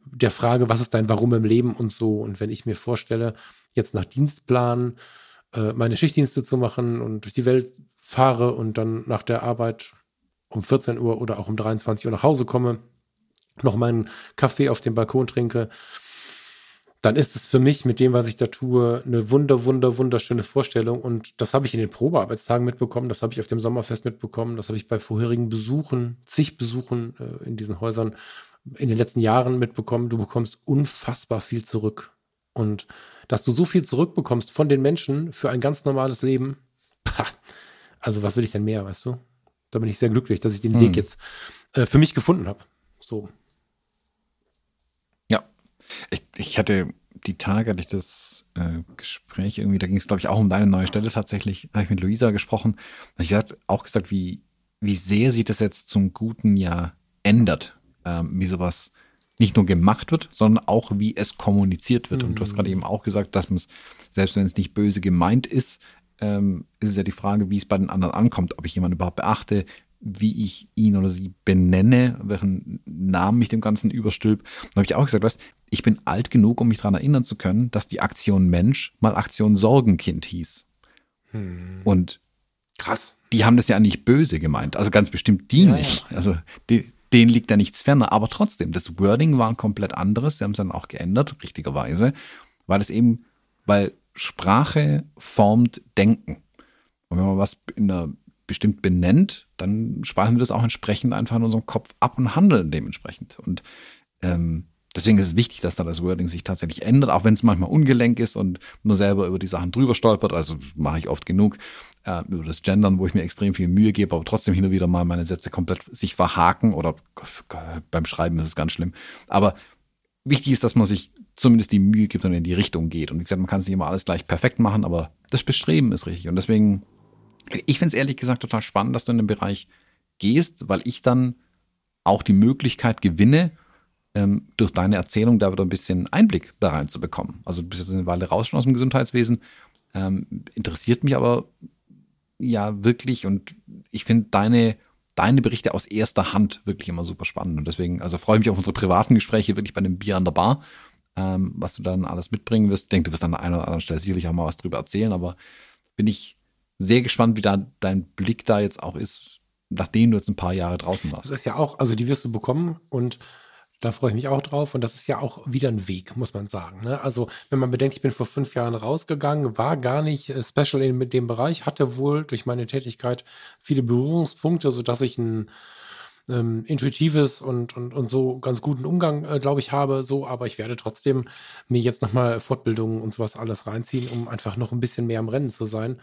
der Frage, was ist dein Warum im Leben und so. Und wenn ich mir vorstelle, jetzt nach Dienstplan äh, meine Schichtdienste zu machen und durch die Welt fahre und dann nach der Arbeit um 14 Uhr oder auch um 23 Uhr nach Hause komme, noch meinen Kaffee auf dem Balkon trinke, dann ist es für mich mit dem, was ich da tue, eine wunder, wunder, wunderschöne Vorstellung. Und das habe ich in den Probearbeitstagen mitbekommen, das habe ich auf dem Sommerfest mitbekommen, das habe ich bei vorherigen Besuchen, zig Besuchen äh, in diesen Häusern in den letzten Jahren mitbekommen. Du bekommst unfassbar viel zurück. Und dass du so viel zurückbekommst von den Menschen für ein ganz normales Leben, pah, also was will ich denn mehr, weißt du? Da bin ich sehr glücklich, dass ich den hm. Weg jetzt äh, für mich gefunden habe. So. Ich, ich hatte die Tage, hatte ich das äh, Gespräch irgendwie, da ging es, glaube ich, auch um deine neue Stelle tatsächlich, habe ich mit Luisa gesprochen. Da ich hat auch gesagt, wie, wie sehr sich das jetzt zum Guten ja ändert, ähm, wie sowas nicht nur gemacht wird, sondern auch wie es kommuniziert wird. Mhm. Und du hast gerade eben auch gesagt, dass man es, selbst wenn es nicht böse gemeint ist, ähm, ist es ja die Frage, wie es bei den anderen ankommt, ob ich jemanden überhaupt beachte, wie ich ihn oder sie benenne, welchen Namen ich dem Ganzen überstülp. Da habe ich auch gesagt, weißt, ich bin alt genug, um mich daran erinnern zu können, dass die Aktion Mensch mal Aktion Sorgenkind hieß. Hm. Und krass. Die haben das ja nicht böse gemeint. Also ganz bestimmt die ja, nicht. Ja. Also die, denen liegt da nichts ferner. Aber trotzdem, das Wording war ein komplett anderes. Sie haben es dann auch geändert, richtigerweise, weil es eben, weil Sprache formt Denken. Und wenn man was in einer bestimmt benennt, dann speichern wir das auch entsprechend einfach in unserem Kopf ab und handeln dementsprechend. Und ähm, deswegen ist es wichtig, dass da das Wording sich tatsächlich ändert, auch wenn es manchmal ungelenk ist und man selber über die Sachen drüber stolpert. Also mache ich oft genug äh, über das Gendern, wo ich mir extrem viel Mühe gebe, aber trotzdem hin und wieder mal meine Sätze komplett sich verhaken oder beim Schreiben ist es ganz schlimm. Aber wichtig ist, dass man sich zumindest die Mühe gibt und in die Richtung geht. Und wie gesagt, man kann es nicht immer alles gleich perfekt machen, aber das Bestreben ist richtig. Und deswegen ich finde es ehrlich gesagt total spannend, dass du in den Bereich gehst, weil ich dann auch die Möglichkeit gewinne, ähm, durch deine Erzählung da wieder ein bisschen Einblick da rein zu bekommen. Also du bist jetzt eine Weile raus schon aus dem Gesundheitswesen, ähm, interessiert mich aber ja wirklich und ich finde deine, deine Berichte aus erster Hand wirklich immer super spannend und deswegen, also freue ich mich auf unsere privaten Gespräche wirklich bei dem Bier an der Bar, ähm, was du dann alles mitbringen wirst. Ich denke, du wirst an einer oder anderen Stelle sicherlich auch mal was drüber erzählen, aber bin ich sehr gespannt, wie da dein Blick da jetzt auch ist, nachdem du jetzt ein paar Jahre draußen warst. Das ist ja auch, also die wirst du bekommen und da freue ich mich auch drauf. Und das ist ja auch wieder ein Weg, muss man sagen. Ne? Also, wenn man bedenkt, ich bin vor fünf Jahren rausgegangen, war gar nicht äh, special in dem Bereich, hatte wohl durch meine Tätigkeit viele Berührungspunkte, sodass ich ein ähm, intuitives und, und, und so ganz guten Umgang, äh, glaube ich, habe. So, aber ich werde trotzdem mir jetzt nochmal Fortbildungen und sowas alles reinziehen, um einfach noch ein bisschen mehr am Rennen zu sein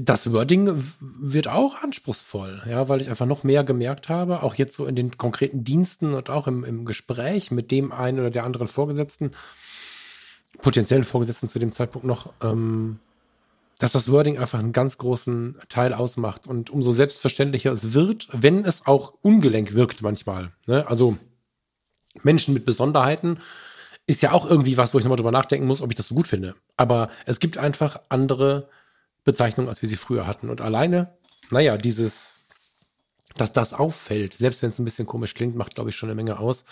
das Wording wird auch anspruchsvoll, ja, weil ich einfach noch mehr gemerkt habe, auch jetzt so in den konkreten Diensten und auch im, im Gespräch mit dem einen oder der anderen Vorgesetzten, potenziellen Vorgesetzten zu dem Zeitpunkt noch, ähm, dass das Wording einfach einen ganz großen Teil ausmacht und umso selbstverständlicher es wird, wenn es auch ungelenk wirkt manchmal. Ne? Also Menschen mit Besonderheiten ist ja auch irgendwie was, wo ich nochmal drüber nachdenken muss, ob ich das so gut finde. Aber es gibt einfach andere Bezeichnung, als wir sie früher hatten. Und alleine, naja, dieses, dass das auffällt, selbst wenn es ein bisschen komisch klingt, macht, glaube ich, schon eine Menge aus.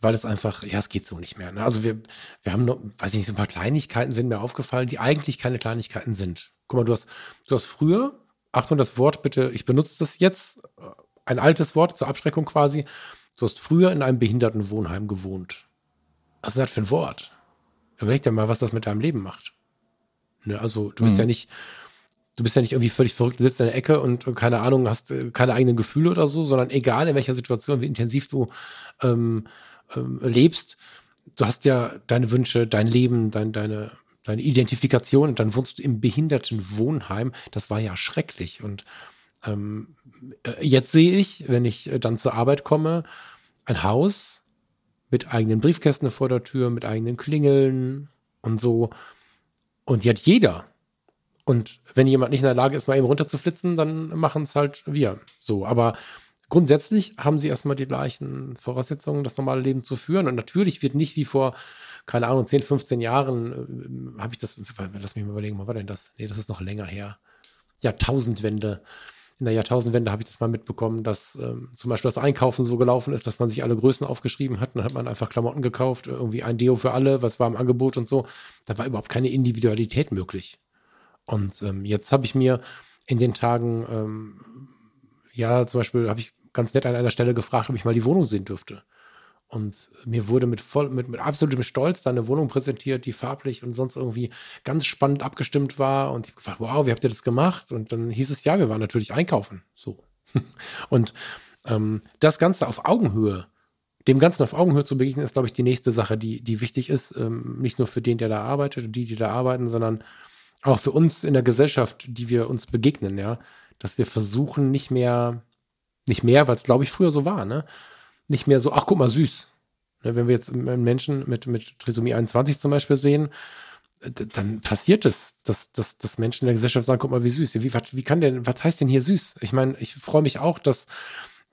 Weil es einfach, ja, es geht so nicht mehr. Ne? Also wir, wir haben noch, weiß ich nicht, so ein paar Kleinigkeiten sind mir aufgefallen, die eigentlich keine Kleinigkeiten sind. Guck mal, du hast, du hast früher, Achtung, das Wort bitte, ich benutze das jetzt, ein altes Wort zur Abschreckung quasi. Du hast früher in einem Behindertenwohnheim gewohnt. Was ist das für ein Wort? Überleg dir mal, was das mit deinem Leben macht. Ne? Also du bist mhm. ja nicht, du bist ja nicht irgendwie völlig verrückt, du sitzt in der Ecke und, und keine Ahnung, hast äh, keine eigenen Gefühle oder so, sondern egal in welcher Situation, wie intensiv du ähm, ähm, lebst, du hast ja deine Wünsche, dein Leben, dein, deine, deine Identifikation und dann wohnst du im Behindertenwohnheim. Das war ja schrecklich. Und ähm, äh, jetzt sehe ich, wenn ich äh, dann zur Arbeit komme, ein Haus mit eigenen Briefkästen vor der Tür, mit eigenen Klingeln und so. Und die hat jeder. Und wenn jemand nicht in der Lage ist, mal eben runterzuflitzen, dann machen es halt wir. So, aber grundsätzlich haben sie erstmal die gleichen Voraussetzungen, das normale Leben zu führen. Und natürlich wird nicht wie vor, keine Ahnung, 10, 15 Jahren, äh, habe ich das, lass mich mal überlegen, wann war denn das? Nee, das ist noch länger her. Jahrtausendwende in der Jahrtausendwende habe ich das mal mitbekommen, dass ähm, zum Beispiel das Einkaufen so gelaufen ist, dass man sich alle Größen aufgeschrieben hat. Dann hat man einfach Klamotten gekauft, irgendwie ein Deo für alle, was war im Angebot und so. Da war überhaupt keine Individualität möglich. Und ähm, jetzt habe ich mir in den Tagen, ähm, ja, zum Beispiel habe ich ganz nett an einer Stelle gefragt, ob ich mal die Wohnung sehen dürfte. Und mir wurde mit, voll, mit, mit absolutem Stolz da eine Wohnung präsentiert, die farblich und sonst irgendwie ganz spannend abgestimmt war. Und ich habe gefragt, wow, wie habt ihr das gemacht? Und dann hieß es, ja, wir waren natürlich einkaufen. So. und ähm, das Ganze auf Augenhöhe, dem Ganzen auf Augenhöhe zu begegnen, ist, glaube ich, die nächste Sache, die, die wichtig ist. Ähm, nicht nur für den, der da arbeitet und die, die da arbeiten, sondern auch für uns in der Gesellschaft, die wir uns begegnen, ja. Dass wir versuchen, nicht mehr, nicht mehr, weil es, glaube ich, früher so war, ne? Nicht mehr so, ach guck mal, süß. Ne, wenn wir jetzt Menschen mit, mit Trisomie 21 zum Beispiel sehen, dann passiert es, dass, dass, dass Menschen in der Gesellschaft sagen, guck mal, wie süß. Wie, wie kann denn, was heißt denn hier süß? Ich meine, ich freue mich auch, dass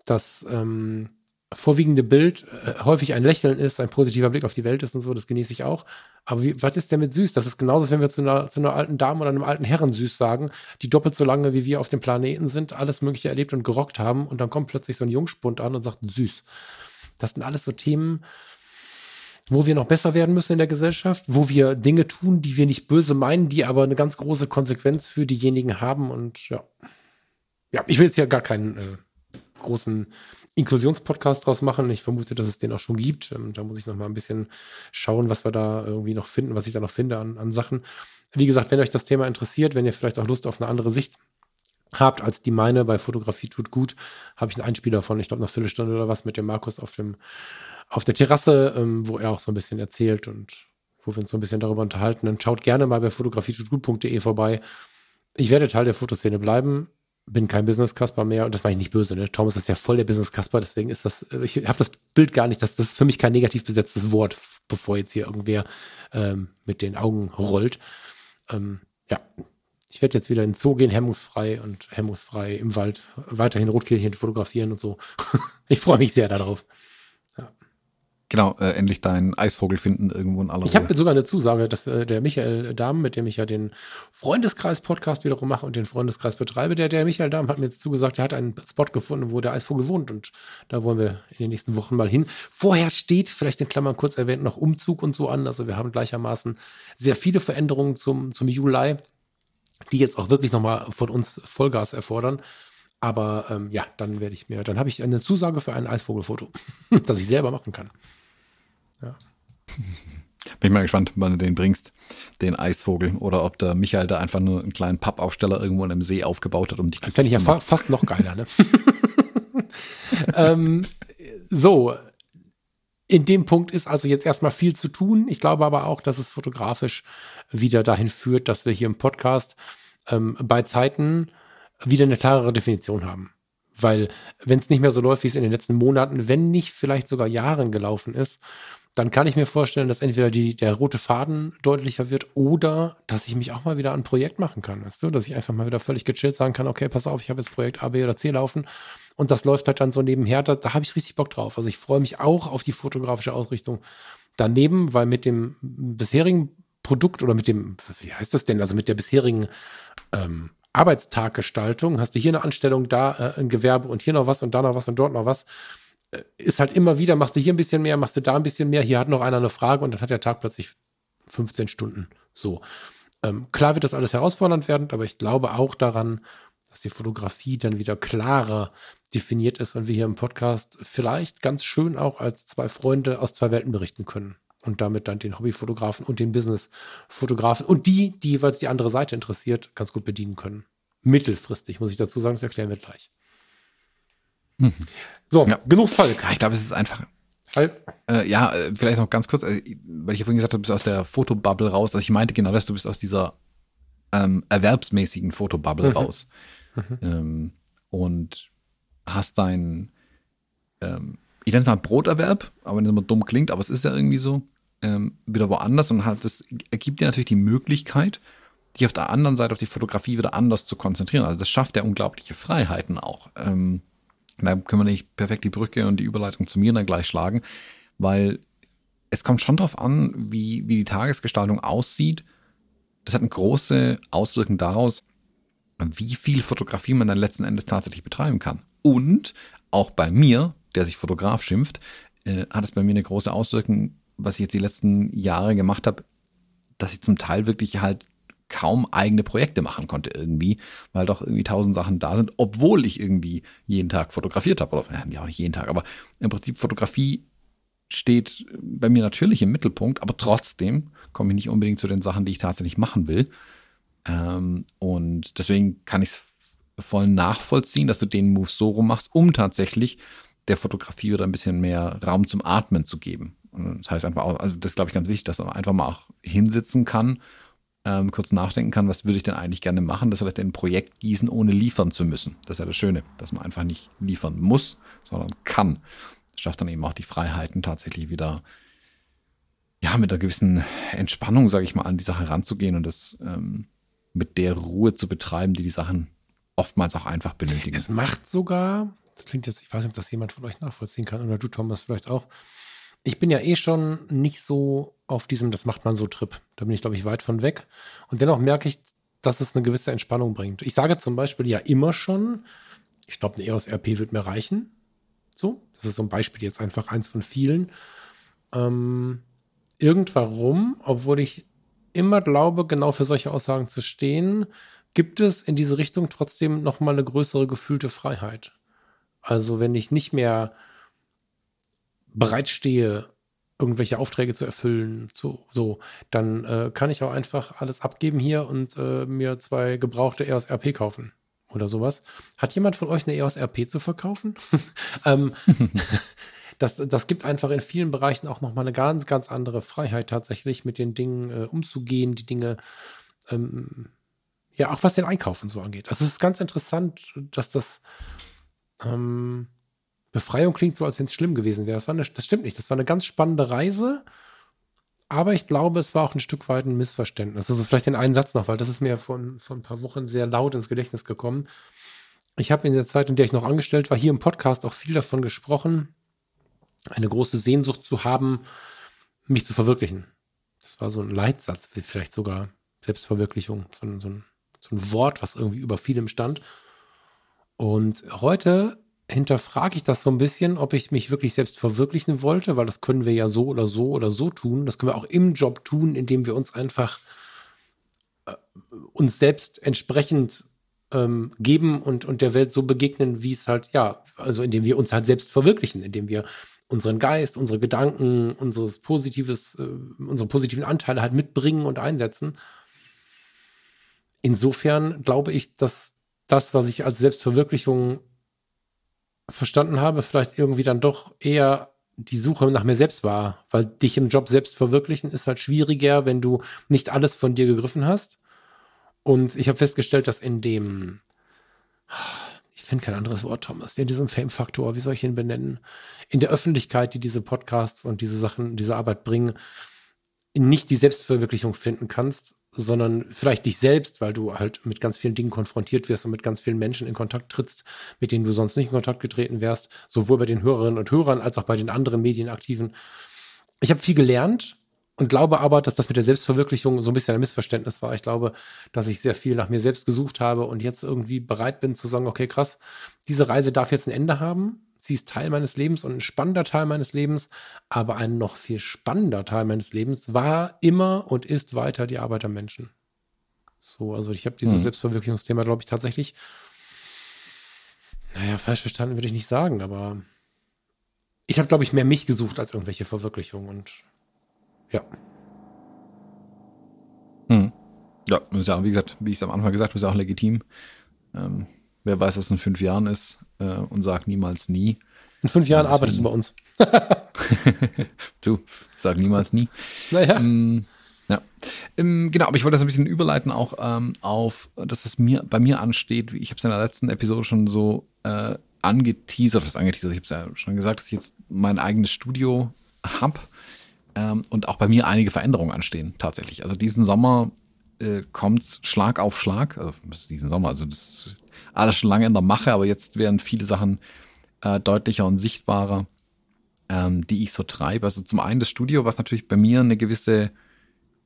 das ähm, vorwiegende Bild äh, häufig ein Lächeln ist, ein positiver Blick auf die Welt ist und so, das genieße ich auch. Aber wie, was ist denn mit süß? Das ist genauso, als wenn wir zu einer, zu einer alten Dame oder einem alten Herren süß sagen, die doppelt so lange wie wir auf dem Planeten sind, alles Mögliche erlebt und gerockt haben und dann kommt plötzlich so ein Jungspund an und sagt süß. Das sind alles so Themen, wo wir noch besser werden müssen in der Gesellschaft, wo wir Dinge tun, die wir nicht böse meinen, die aber eine ganz große Konsequenz für diejenigen haben. Und ja, ja ich will jetzt ja gar keinen äh, großen Inklusionspodcast draus machen. Ich vermute, dass es den auch schon gibt. Ähm, da muss ich noch mal ein bisschen schauen, was wir da irgendwie noch finden, was ich da noch finde an, an Sachen. Wie gesagt, wenn euch das Thema interessiert, wenn ihr vielleicht auch Lust auf eine andere Sicht habt als die meine bei Fotografie tut gut, habe ich einen Einspieler von, ich glaube, eine Viertelstunde oder was mit dem Markus auf dem auf der Terrasse, ähm, wo er auch so ein bisschen erzählt und wo wir uns so ein bisschen darüber unterhalten. Dann schaut gerne mal bei fotografietutgut.de vorbei. Ich werde Teil der Fotoszene bleiben, bin kein Business Kasper mehr und das war ich nicht böse. Ne? Thomas ist ja voll der Business Kasper, deswegen ist das, ich habe das Bild gar nicht, das, das ist für mich kein negativ besetztes Wort, bevor jetzt hier irgendwer ähm, mit den Augen rollt. Ähm, ja, ich werde jetzt wieder in den Zoo gehen, hemmungsfrei und hemmungsfrei im Wald weiterhin Rotkehlchen fotografieren und so. ich freue mich sehr darauf. Genau, äh, endlich deinen Eisvogel finden irgendwo in aller Ich habe sogar eine Zusage, dass äh, der Michael Dahm, mit dem ich ja den Freundeskreis-Podcast wiederum mache und den Freundeskreis betreibe, der, der Michael Dahm hat mir jetzt zugesagt, er hat einen Spot gefunden, wo der Eisvogel wohnt und da wollen wir in den nächsten Wochen mal hin. Vorher steht, vielleicht in Klammern kurz erwähnt, noch Umzug und so an. Also wir haben gleichermaßen sehr viele Veränderungen zum, zum Juli die jetzt auch wirklich nochmal von uns Vollgas erfordern. Aber ähm, ja, dann werde ich mir, dann habe ich eine Zusage für ein Eisvogelfoto, das ich selber machen kann. Ja. Bin ich mal gespannt, wann du den bringst, den Eisvogel, oder ob der Michael da einfach nur einen kleinen Pappaufsteller irgendwo in einem See aufgebaut hat, um dich Das fände ich ja fa fast noch geiler, ne? ähm, so, in dem Punkt ist also jetzt erstmal viel zu tun. Ich glaube aber auch, dass es fotografisch wieder dahin führt, dass wir hier im Podcast ähm, bei Zeiten wieder eine klarere Definition haben. Weil wenn es nicht mehr so läuft, wie es in den letzten Monaten, wenn nicht vielleicht sogar Jahren gelaufen ist, dann kann ich mir vorstellen, dass entweder die, der rote Faden deutlicher wird oder dass ich mich auch mal wieder an ein Projekt machen kann. Weißt du? Dass ich einfach mal wieder völlig gechillt sagen kann, okay, pass auf, ich habe jetzt Projekt A, B oder C laufen und das läuft halt dann so nebenher. Da, da habe ich richtig Bock drauf. Also ich freue mich auch auf die fotografische Ausrichtung daneben, weil mit dem bisherigen Produkt oder mit dem, wie heißt das denn, also mit der bisherigen ähm, Arbeitstaggestaltung, hast du hier eine Anstellung, da äh, ein Gewerbe und hier noch was und da noch was und dort noch was. Äh, ist halt immer wieder, machst du hier ein bisschen mehr, machst du da ein bisschen mehr, hier hat noch einer eine Frage und dann hat der Tag plötzlich 15 Stunden. So. Ähm, klar wird das alles herausfordernd werden, aber ich glaube auch daran, dass die Fotografie dann wieder klarer definiert ist und wir hier im Podcast vielleicht ganz schön auch als zwei Freunde aus zwei Welten berichten können und damit dann den Hobbyfotografen und den Businessfotografen und die, die jeweils die andere Seite interessiert, ganz gut bedienen können. Mittelfristig, muss ich dazu sagen, das erklären wir gleich. Mhm. So, ja. genug Volk. Ich glaube, es ist einfach. Äh, ja, äh, vielleicht noch ganz kurz, äh, weil ich ja vorhin gesagt habe, du bist aus der Fotobubble raus. Also ich meinte genau das, du bist aus dieser ähm, erwerbsmäßigen Fotobubble mhm. raus. Mhm. Ähm, und hast dein, ähm, ich nenne es mal Broterwerb, aber wenn es immer dumm klingt, aber es ist ja irgendwie so, ähm, wieder woanders und hat, das ergibt dir natürlich die Möglichkeit, dich auf der anderen Seite auf die Fotografie wieder anders zu konzentrieren. Also das schafft ja unglaubliche Freiheiten auch. Ähm, da können wir nicht perfekt die Brücke und die Überleitung zu mir dann gleich schlagen, weil es kommt schon darauf an, wie, wie die Tagesgestaltung aussieht. Das hat eine große Auswirkung daraus, wie viel Fotografie man dann letzten Endes tatsächlich betreiben kann. Und auch bei mir, der sich Fotograf schimpft, äh, hat es bei mir eine große Auswirkung, was ich jetzt die letzten Jahre gemacht habe, dass ich zum Teil wirklich halt kaum eigene Projekte machen konnte irgendwie, weil doch irgendwie tausend Sachen da sind, obwohl ich irgendwie jeden Tag fotografiert habe. Oder ja, auch nicht jeden Tag, aber im Prinzip Fotografie steht bei mir natürlich im Mittelpunkt, aber trotzdem komme ich nicht unbedingt zu den Sachen, die ich tatsächlich machen will. Ähm, und deswegen kann ich es voll nachvollziehen, dass du den Move so rum machst, um tatsächlich der Fotografie wieder ein bisschen mehr Raum zum Atmen zu geben. Und das heißt einfach auch, also das glaube ich, ganz wichtig, dass man einfach mal auch hinsitzen kann, ähm, kurz nachdenken kann, was würde ich denn eigentlich gerne machen, das vielleicht in ein Projekt gießen, ohne liefern zu müssen. Das ist ja das Schöne, dass man einfach nicht liefern muss, sondern kann. Das schafft dann eben auch die Freiheiten tatsächlich wieder, ja, mit einer gewissen Entspannung, sage ich mal, an die Sache ranzugehen und das ähm, mit der Ruhe zu betreiben, die die Sachen oftmals auch einfach benötigen. Es macht sogar, das klingt jetzt, ich weiß nicht, ob das jemand von euch nachvollziehen kann oder du, Thomas, vielleicht auch. Ich bin ja eh schon nicht so auf diesem, das macht man so Trip. Da bin ich, glaube ich, weit von weg. Und dennoch merke ich, dass es eine gewisse Entspannung bringt. Ich sage zum Beispiel ja immer schon, ich glaube, eine EOS RP wird mir reichen. So, das ist so ein Beispiel, jetzt einfach eins von vielen. Ähm, irgendwarum, obwohl ich immer glaube, genau für solche Aussagen zu stehen, gibt es in diese Richtung trotzdem nochmal eine größere gefühlte Freiheit. Also wenn ich nicht mehr bereitstehe, irgendwelche Aufträge zu erfüllen, so, so dann äh, kann ich auch einfach alles abgeben hier und äh, mir zwei gebrauchte EOS RP kaufen oder sowas. Hat jemand von euch eine EOS RP zu verkaufen? ähm, das, das gibt einfach in vielen Bereichen auch nochmal eine ganz, ganz andere Freiheit tatsächlich mit den Dingen äh, umzugehen, die Dinge ähm, ja, auch was den Einkauf und so angeht. Also es ist ganz interessant, dass das ähm, Befreiung klingt so, als wenn es schlimm gewesen wäre. Das, war eine, das stimmt nicht. Das war eine ganz spannende Reise. Aber ich glaube, es war auch ein Stück weit ein Missverständnis. Also vielleicht den einen Satz noch, weil das ist mir vor, vor ein paar Wochen sehr laut ins Gedächtnis gekommen. Ich habe in der Zeit, in der ich noch angestellt war, hier im Podcast auch viel davon gesprochen, eine große Sehnsucht zu haben, mich zu verwirklichen. Das war so ein Leitsatz, vielleicht sogar Selbstverwirklichung, so, so ein so ein Wort, was irgendwie über vielem stand. Und heute hinterfrage ich das so ein bisschen, ob ich mich wirklich selbst verwirklichen wollte, weil das können wir ja so oder so oder so tun. Das können wir auch im Job tun, indem wir uns einfach äh, uns selbst entsprechend ähm, geben und, und der Welt so begegnen, wie es halt, ja, also indem wir uns halt selbst verwirklichen, indem wir unseren Geist, unsere Gedanken, unseres positives, äh, unsere positiven Anteile halt mitbringen und einsetzen insofern glaube ich, dass das, was ich als Selbstverwirklichung verstanden habe, vielleicht irgendwie dann doch eher die Suche nach mir selbst war, weil dich im Job selbst verwirklichen ist halt schwieriger, wenn du nicht alles von dir gegriffen hast. Und ich habe festgestellt, dass in dem, ich finde kein anderes Wort, Thomas, in diesem Fame-Faktor, wie soll ich ihn benennen, in der Öffentlichkeit, die diese Podcasts und diese Sachen, diese Arbeit bringen, nicht die Selbstverwirklichung finden kannst, sondern vielleicht dich selbst, weil du halt mit ganz vielen Dingen konfrontiert wirst und mit ganz vielen Menschen in Kontakt trittst, mit denen du sonst nicht in Kontakt getreten wärst, sowohl bei den Hörerinnen und Hörern als auch bei den anderen Medienaktiven. Ich habe viel gelernt und glaube aber, dass das mit der Selbstverwirklichung so ein bisschen ein Missverständnis war. Ich glaube, dass ich sehr viel nach mir selbst gesucht habe und jetzt irgendwie bereit bin zu sagen, okay, krass, diese Reise darf jetzt ein Ende haben sie ist Teil meines Lebens und ein spannender Teil meines Lebens, aber ein noch viel spannender Teil meines Lebens war immer und ist weiter die Arbeit am Menschen. So, also ich habe dieses hm. Selbstverwirklichungsthema, glaube ich, tatsächlich, naja, falsch verstanden würde ich nicht sagen, aber ich habe, glaube ich, mehr mich gesucht als irgendwelche Verwirklichungen und ja. Hm. Ja, wie gesagt, wie ich es am Anfang gesagt habe, ist ja auch legitim. Ähm, wer weiß, was in fünf Jahren ist äh, und sag niemals nie. In fünf Jahren arbeitest du bei uns. du, sag niemals nie. Naja. Ähm, ja. Ähm, genau, aber ich wollte das ein bisschen überleiten auch ähm, auf das, was mir bei mir ansteht. Ich habe es in der letzten Episode schon so äh, angeteasert, was angeteasert, ich habe es ja schon gesagt, dass ich jetzt mein eigenes Studio habe ähm, und auch bei mir einige Veränderungen anstehen, tatsächlich. Also diesen Sommer äh, kommt es Schlag auf Schlag, also diesen Sommer, also das alles schon lange in der Mache, aber jetzt werden viele Sachen äh, deutlicher und sichtbarer, ähm, die ich so treibe. Also zum einen das Studio, was natürlich bei mir eine gewisse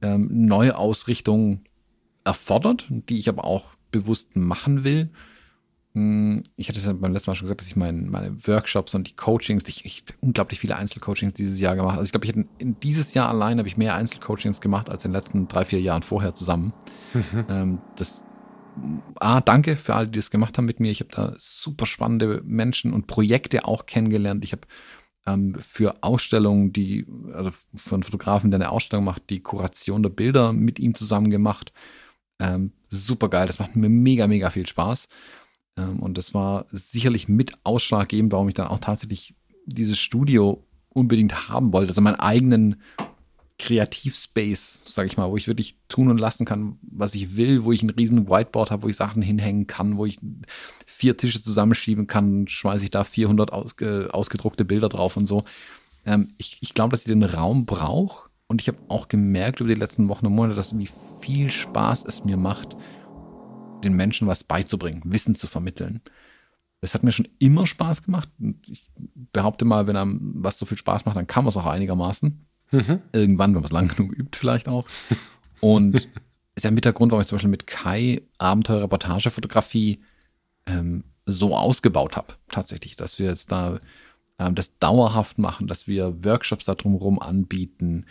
ähm, Neuausrichtung erfordert, die ich aber auch bewusst machen will. Hm, ich hatte es ja beim letzten Mal schon gesagt, dass ich mein, meine Workshops und die Coachings, ich, ich unglaublich viele Einzelcoachings dieses Jahr gemacht. Also ich glaube, ich hätte in dieses Jahr allein habe ich mehr Einzelcoachings gemacht als in den letzten drei, vier Jahren vorher zusammen. Mhm. Ähm, das A, danke für alle, die das gemacht haben mit mir. Ich habe da super spannende Menschen und Projekte auch kennengelernt. Ich habe ähm, für Ausstellungen, die, also von Fotografen, der eine Ausstellung macht, die Kuration der Bilder mit ihm zusammen gemacht. Ähm, super geil, das macht mir mega, mega viel Spaß. Ähm, und das war sicherlich mit ausschlaggebend, warum ich dann auch tatsächlich dieses Studio unbedingt haben wollte. Also meinen eigenen Kreativspace, sage ich mal, wo ich wirklich tun und lassen kann, was ich will, wo ich ein riesen Whiteboard habe, wo ich Sachen hinhängen kann, wo ich vier Tische zusammenschieben kann, schmeiße ich da 400 ausge, ausgedruckte Bilder drauf und so. Ähm, ich ich glaube, dass ich den Raum brauche und ich habe auch gemerkt über die letzten Wochen und Monate, dass wie viel Spaß es mir macht, den Menschen was beizubringen, Wissen zu vermitteln. Das hat mir schon immer Spaß gemacht. Ich behaupte mal, wenn einem was so viel Spaß macht, dann kann man es auch einigermaßen. Mhm. Irgendwann, wenn man es lang genug übt, vielleicht auch. Und ist ja mit der Grund, warum ich zum Beispiel mit Kai Abenteuer-Reportagefotografie ähm, so ausgebaut habe, tatsächlich, dass wir jetzt da ähm, das dauerhaft machen, dass wir Workshops da drumherum anbieten.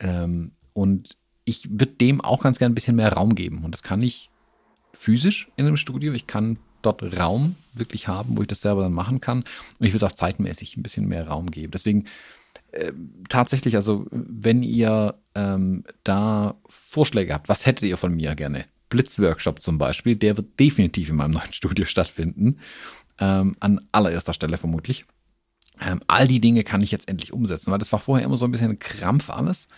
Ähm, und ich würde dem auch ganz gerne ein bisschen mehr Raum geben. Und das kann ich physisch in einem Studio. Ich kann dort Raum wirklich haben, wo ich das selber dann machen kann. Und ich will es auch zeitmäßig ein bisschen mehr Raum geben. Deswegen äh, tatsächlich, also wenn ihr ähm, da Vorschläge habt, was hättet ihr von mir gerne? Blitzworkshop zum Beispiel, der wird definitiv in meinem neuen Studio stattfinden. Ähm, an allererster Stelle vermutlich. Ähm, all die Dinge kann ich jetzt endlich umsetzen, weil das war vorher immer so ein bisschen Krampf alles.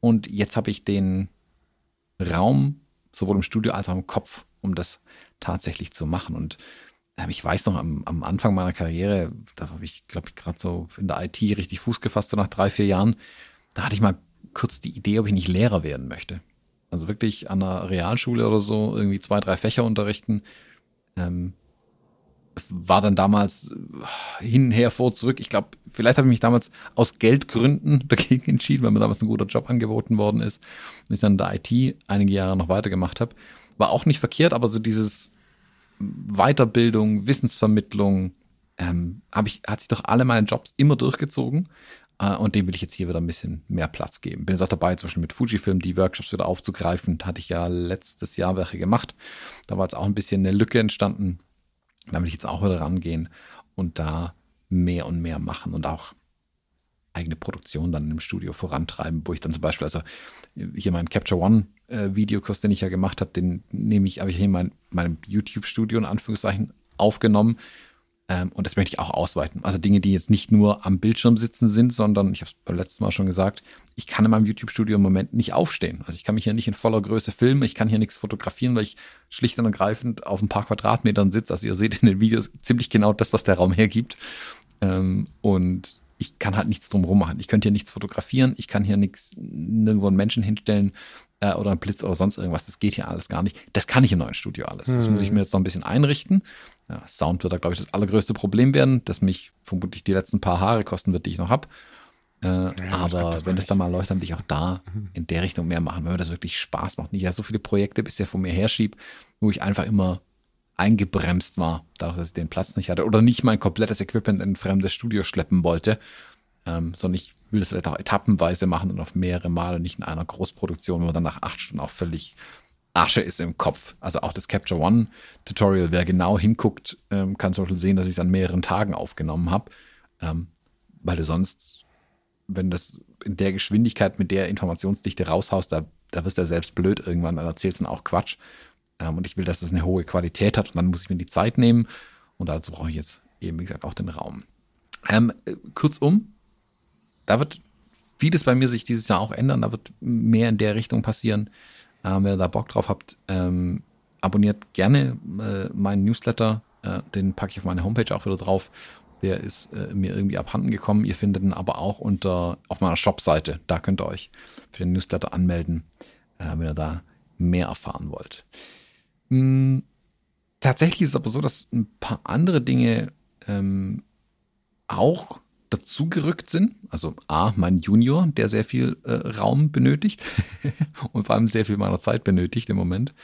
Und jetzt habe ich den Raum sowohl im Studio als auch im Kopf, um das tatsächlich zu machen. Und ähm, ich weiß noch, am, am, Anfang meiner Karriere, da habe ich, glaube ich, gerade so in der IT richtig Fuß gefasst, so nach drei, vier Jahren, da hatte ich mal kurz die Idee, ob ich nicht Lehrer werden möchte. Also wirklich an einer Realschule oder so irgendwie zwei, drei Fächer unterrichten. Ähm, war dann damals hin, her, vor, zurück. Ich glaube, vielleicht habe ich mich damals aus Geldgründen dagegen entschieden, weil mir damals ein guter Job angeboten worden ist und ich dann in der IT einige Jahre noch weitergemacht habe. War auch nicht verkehrt, aber so dieses Weiterbildung, Wissensvermittlung, ähm, ich, hat sich doch alle meine Jobs immer durchgezogen. Äh, und dem will ich jetzt hier wieder ein bisschen mehr Platz geben. Bin jetzt auch dabei, zum Beispiel mit Fujifilm die Workshops wieder aufzugreifen. Hatte ich ja letztes Jahr welche gemacht. Da war jetzt auch ein bisschen eine Lücke entstanden. Da will ich jetzt auch wieder rangehen und da mehr und mehr machen und auch eigene Produktion dann im Studio vorantreiben, wo ich dann zum Beispiel, also hier meinen Capture One äh, Videokurs, den ich ja gemacht habe, den nehme ich, habe ich hier in mein, meinem YouTube-Studio in Anführungszeichen aufgenommen. Ähm, und das möchte ich auch ausweiten. Also Dinge, die jetzt nicht nur am Bildschirm sitzen sind, sondern, ich habe es beim letzten Mal schon gesagt, ich kann in meinem YouTube-Studio im Moment nicht aufstehen. Also ich kann mich hier nicht in voller Größe filmen, ich kann hier nichts fotografieren, weil ich schlicht und ergreifend auf ein paar Quadratmetern sitze. Also ihr seht in den Videos ziemlich genau das, was der Raum hergibt. Ähm, und ich kann halt nichts drumherum machen. Ich könnte hier nichts fotografieren, ich kann hier nichts, nirgendwo einen Menschen hinstellen äh, oder einen Blitz oder sonst irgendwas. Das geht hier alles gar nicht. Das kann ich im neuen Studio alles. Das hm. muss ich mir jetzt noch ein bisschen einrichten. Ja, Sound wird da, glaube ich, das allergrößte Problem werden, das mich vermutlich die letzten paar Haare kosten wird, die ich noch habe. Äh, ja, aber das wenn es dann mal läuft, dann will ich auch da mhm. in der Richtung mehr machen, wenn mir das wirklich Spaß macht. Nicht ja so viele Projekte bisher von mir herschiebe, wo ich einfach immer eingebremst war, dadurch, dass ich den Platz nicht hatte oder nicht mein komplettes Equipment in ein fremdes Studio schleppen wollte, ähm, sondern ich will das vielleicht auch etappenweise machen und auf mehrere Male, nicht in einer Großproduktion, wo man dann nach acht Stunden auch völlig Asche ist im Kopf. Also auch das Capture One Tutorial, wer genau hinguckt, ähm, kann zum Beispiel sehen, dass ich es an mehreren Tagen aufgenommen habe, ähm, weil du sonst, wenn das in der Geschwindigkeit mit der Informationsdichte raushaust, da, da wirst du ja selbst blöd irgendwann, dann erzählst du dann auch Quatsch. Ähm, und ich will, dass das eine hohe Qualität hat und dann muss ich mir die Zeit nehmen und dazu brauche ich jetzt eben, wie gesagt, auch den Raum. Ähm, kurzum, da wird vieles bei mir sich dieses Jahr auch ändern, da wird mehr in der Richtung passieren. Ähm, wenn ihr da Bock drauf habt, ähm, abonniert gerne äh, meinen Newsletter. Äh, den packe ich auf meine Homepage auch wieder drauf. Der ist äh, mir irgendwie abhanden gekommen. Ihr findet ihn aber auch unter auf meiner Shop-Seite. Da könnt ihr euch für den Newsletter anmelden, äh, wenn ihr da mehr erfahren wollt. Hm, tatsächlich ist es aber so, dass ein paar andere Dinge ähm, auch dazugerückt sind. Also A, mein Junior, der sehr viel äh, Raum benötigt und vor allem sehr viel meiner Zeit benötigt im Moment.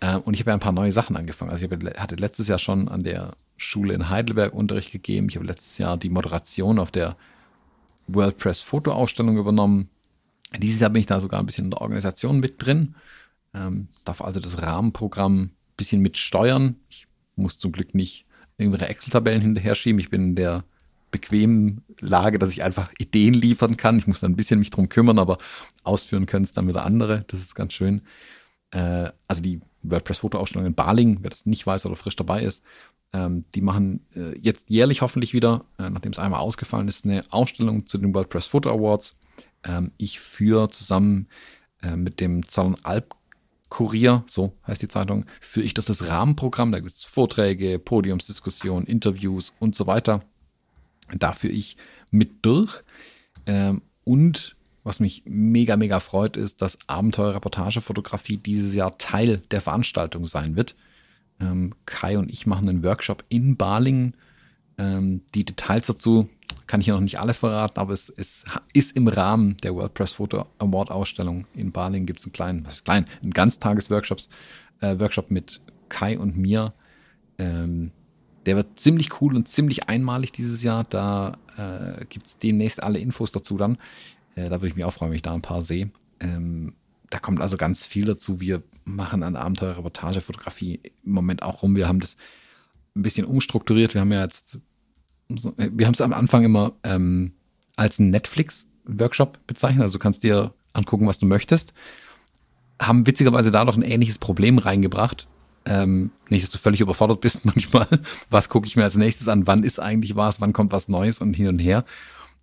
Äh, und ich habe ja ein paar neue Sachen angefangen. Also ich hatte letztes Jahr schon an der Schule in Heidelberg Unterricht gegeben. Ich habe letztes Jahr die Moderation auf der WordPress Fotoausstellung übernommen. Dieses Jahr bin ich da sogar ein bisschen in der Organisation mit drin. Ähm, darf also das Rahmenprogramm ein bisschen mit steuern. Ich muss zum Glück nicht irgendwelche Excel-Tabellen hinterher schieben. Ich bin in der bequemen Lage, dass ich einfach Ideen liefern kann. Ich muss dann ein bisschen mich drum kümmern, aber ausführen können es dann wieder andere. Das ist ganz schön. Äh, also die WordPress-Fotoausstellung in Baling, wer das nicht weiß oder frisch dabei ist, ähm, die machen äh, jetzt jährlich hoffentlich wieder, äh, nachdem es einmal ausgefallen ist, eine Ausstellung zu den WordPress Photo Awards. Ähm, ich führe zusammen äh, mit dem Zalon Alp Kurier, so heißt die Zeitung, führe ich das, das Rahmenprogramm. Da gibt es Vorträge, Podiumsdiskussionen, Interviews und so weiter. Da führe ich mit durch. Ähm, und was mich mega, mega freut, ist, dass Abenteuer-Reportage-Fotografie dieses Jahr Teil der Veranstaltung sein wird. Ähm, Kai und ich machen einen Workshop in Balingen. Ähm, die Details dazu kann ich ja noch nicht alle verraten, aber es, es ist im Rahmen der WordPress Photo Award Ausstellung in Balingen gibt es einen kleinen, was ist klein, einen Ganztages-Workshop äh, Workshop mit Kai und mir. Ähm, der wird ziemlich cool und ziemlich einmalig dieses Jahr. Da äh, gibt es demnächst alle Infos dazu dann. Äh, da würde ich mich auch freuen, wenn ich da ein paar sehe. Ähm, da kommt also ganz viel dazu. Wir machen an Abenteuer-Reportage-Fotografie im Moment auch rum. Wir haben das ein bisschen umstrukturiert. Wir haben ja jetzt, wir haben es am Anfang immer ähm, als einen Netflix-Workshop bezeichnet. Also du kannst dir angucken, was du möchtest. Haben witzigerweise da noch ein ähnliches Problem reingebracht. Ähm, nicht, dass du völlig überfordert bist manchmal. Was gucke ich mir als nächstes an? Wann ist eigentlich was? Wann kommt was Neues und hin und her?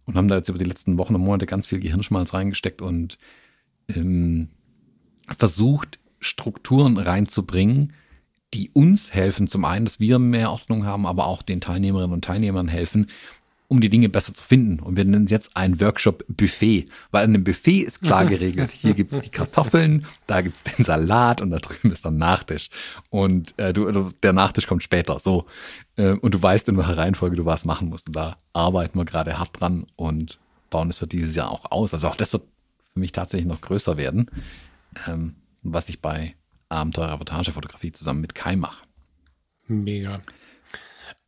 Und haben da jetzt über die letzten Wochen und Monate ganz viel Gehirnschmalz reingesteckt und ähm, versucht, Strukturen reinzubringen, die uns helfen. Zum einen, dass wir mehr Ordnung haben, aber auch den Teilnehmerinnen und Teilnehmern helfen, um die Dinge besser zu finden. Und wir nennen es jetzt ein Workshop-Buffet, weil in einem Buffet ist klar geregelt. Hier gibt es die Kartoffeln, da gibt es den Salat und da drüben ist der Nachtisch. Und äh, du, der Nachtisch kommt später. So. Äh, und du weißt, in welcher Reihenfolge du was machen musst. Und da arbeiten wir gerade hart dran und bauen es für dieses Jahr auch aus. Also auch das wird für mich tatsächlich noch größer werden, ähm, was ich bei Abenteuer-Reportage-Fotografie zusammen mit Kai mache. Mega.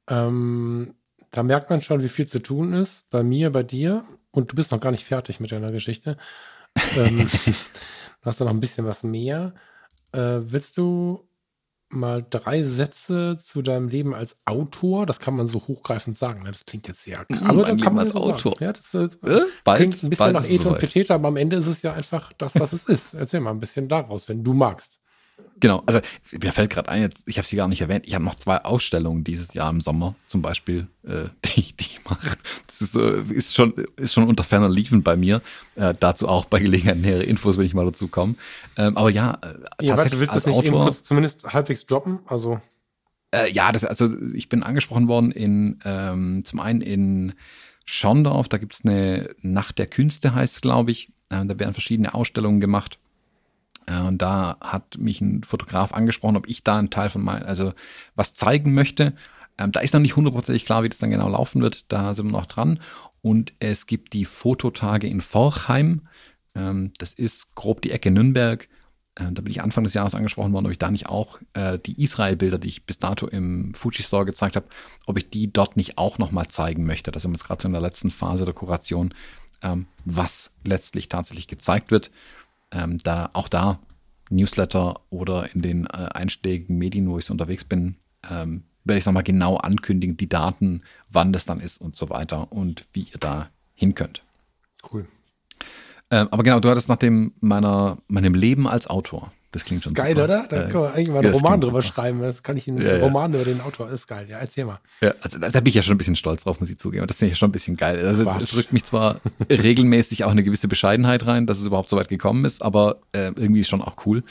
Ähm, da merkt man schon, wie viel zu tun ist. Bei mir, bei dir. Und du bist noch gar nicht fertig mit deiner Geschichte. ähm, du hast da noch ein bisschen was mehr. Äh, willst du mal drei Sätze zu deinem Leben als Autor? Das kann man so hochgreifend sagen. Ne? Das klingt jetzt sehr krass. Aber dann kann man als so Autor. Ja, das äh, bald, klingt ein bisschen nach und Peteta, aber am Ende ist es ja einfach das, was es ist. Erzähl mal ein bisschen daraus, wenn du magst. Genau, also mir fällt gerade ein, jetzt, ich habe sie gar nicht erwähnt, ich habe noch zwei Ausstellungen dieses Jahr im Sommer zum Beispiel, äh, die, die ich mache. Das ist, äh, ist, schon, ist schon unter ferner Liefen bei mir. Äh, dazu auch bei Gelegenheit nähere Infos, wenn ich mal dazu komme. Ähm, aber ja, äh, ja warte, du willst das nicht Autor, eben kurz zumindest halbwegs droppen? Also äh, ja, das, also ich bin angesprochen worden in ähm, zum einen in Schondorf, da gibt es eine Nacht der Künste, heißt es, glaube ich. Äh, da werden verschiedene Ausstellungen gemacht. Äh, und da hat mich ein Fotograf angesprochen, ob ich da einen Teil von meinem, also was zeigen möchte. Ähm, da ist noch nicht hundertprozentig klar, wie das dann genau laufen wird. Da sind wir noch dran. Und es gibt die Fototage in Forchheim. Ähm, das ist grob die Ecke Nürnberg. Äh, da bin ich Anfang des Jahres angesprochen worden, ob ich da nicht auch äh, die Israel-Bilder, die ich bis dato im Fuji Store gezeigt habe, ob ich die dort nicht auch nochmal zeigen möchte. Da sind wir jetzt gerade so in der letzten Phase der Kuration, ähm, was letztlich tatsächlich gezeigt wird ähm, da auch da Newsletter oder in den äh, einschlägigen Medien, wo ich so unterwegs bin, ähm, werde ich nochmal genau ankündigen, die Daten, wann das dann ist und so weiter und wie ihr da hin könnt. Cool. Ähm, aber genau, du hattest nach dem meiner, meinem Leben als Autor. Das klingt schon geil, super. oder? Da können wir eigentlich mal einen ja, Roman drüber super. schreiben. Das kann ich einen ja, Roman ja. über den Autor. Das ist geil. Ja, erzähl mal. Ja, also da, bin ich ja schon ein bisschen stolz drauf, muss ich zugeben. Das finde ich ja schon ein bisschen geil. Also Quatsch. es rückt mich zwar regelmäßig auch eine gewisse Bescheidenheit rein, dass es überhaupt so weit gekommen ist, aber äh, irgendwie ist schon auch cool.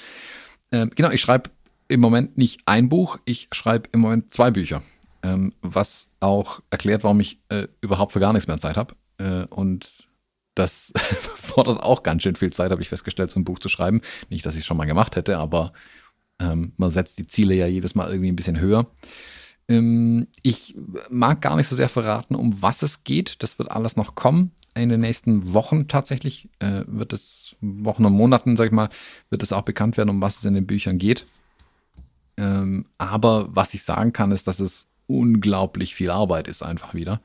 Äh, genau, ich schreibe im Moment nicht ein Buch, ich schreibe im Moment zwei Bücher. Ähm, was auch erklärt, warum ich äh, überhaupt für gar nichts mehr Zeit habe. Äh, und das fordert auch ganz schön viel Zeit, habe ich festgestellt, so ein Buch zu schreiben. Nicht, dass ich es schon mal gemacht hätte, aber ähm, man setzt die Ziele ja jedes Mal irgendwie ein bisschen höher. Ähm, ich mag gar nicht so sehr verraten, um was es geht. Das wird alles noch kommen. In den nächsten Wochen tatsächlich äh, wird es, Wochen und Monaten, sag ich mal, wird es auch bekannt werden, um was es in den Büchern geht. Ähm, aber was ich sagen kann, ist, dass es unglaublich viel Arbeit ist, einfach wieder.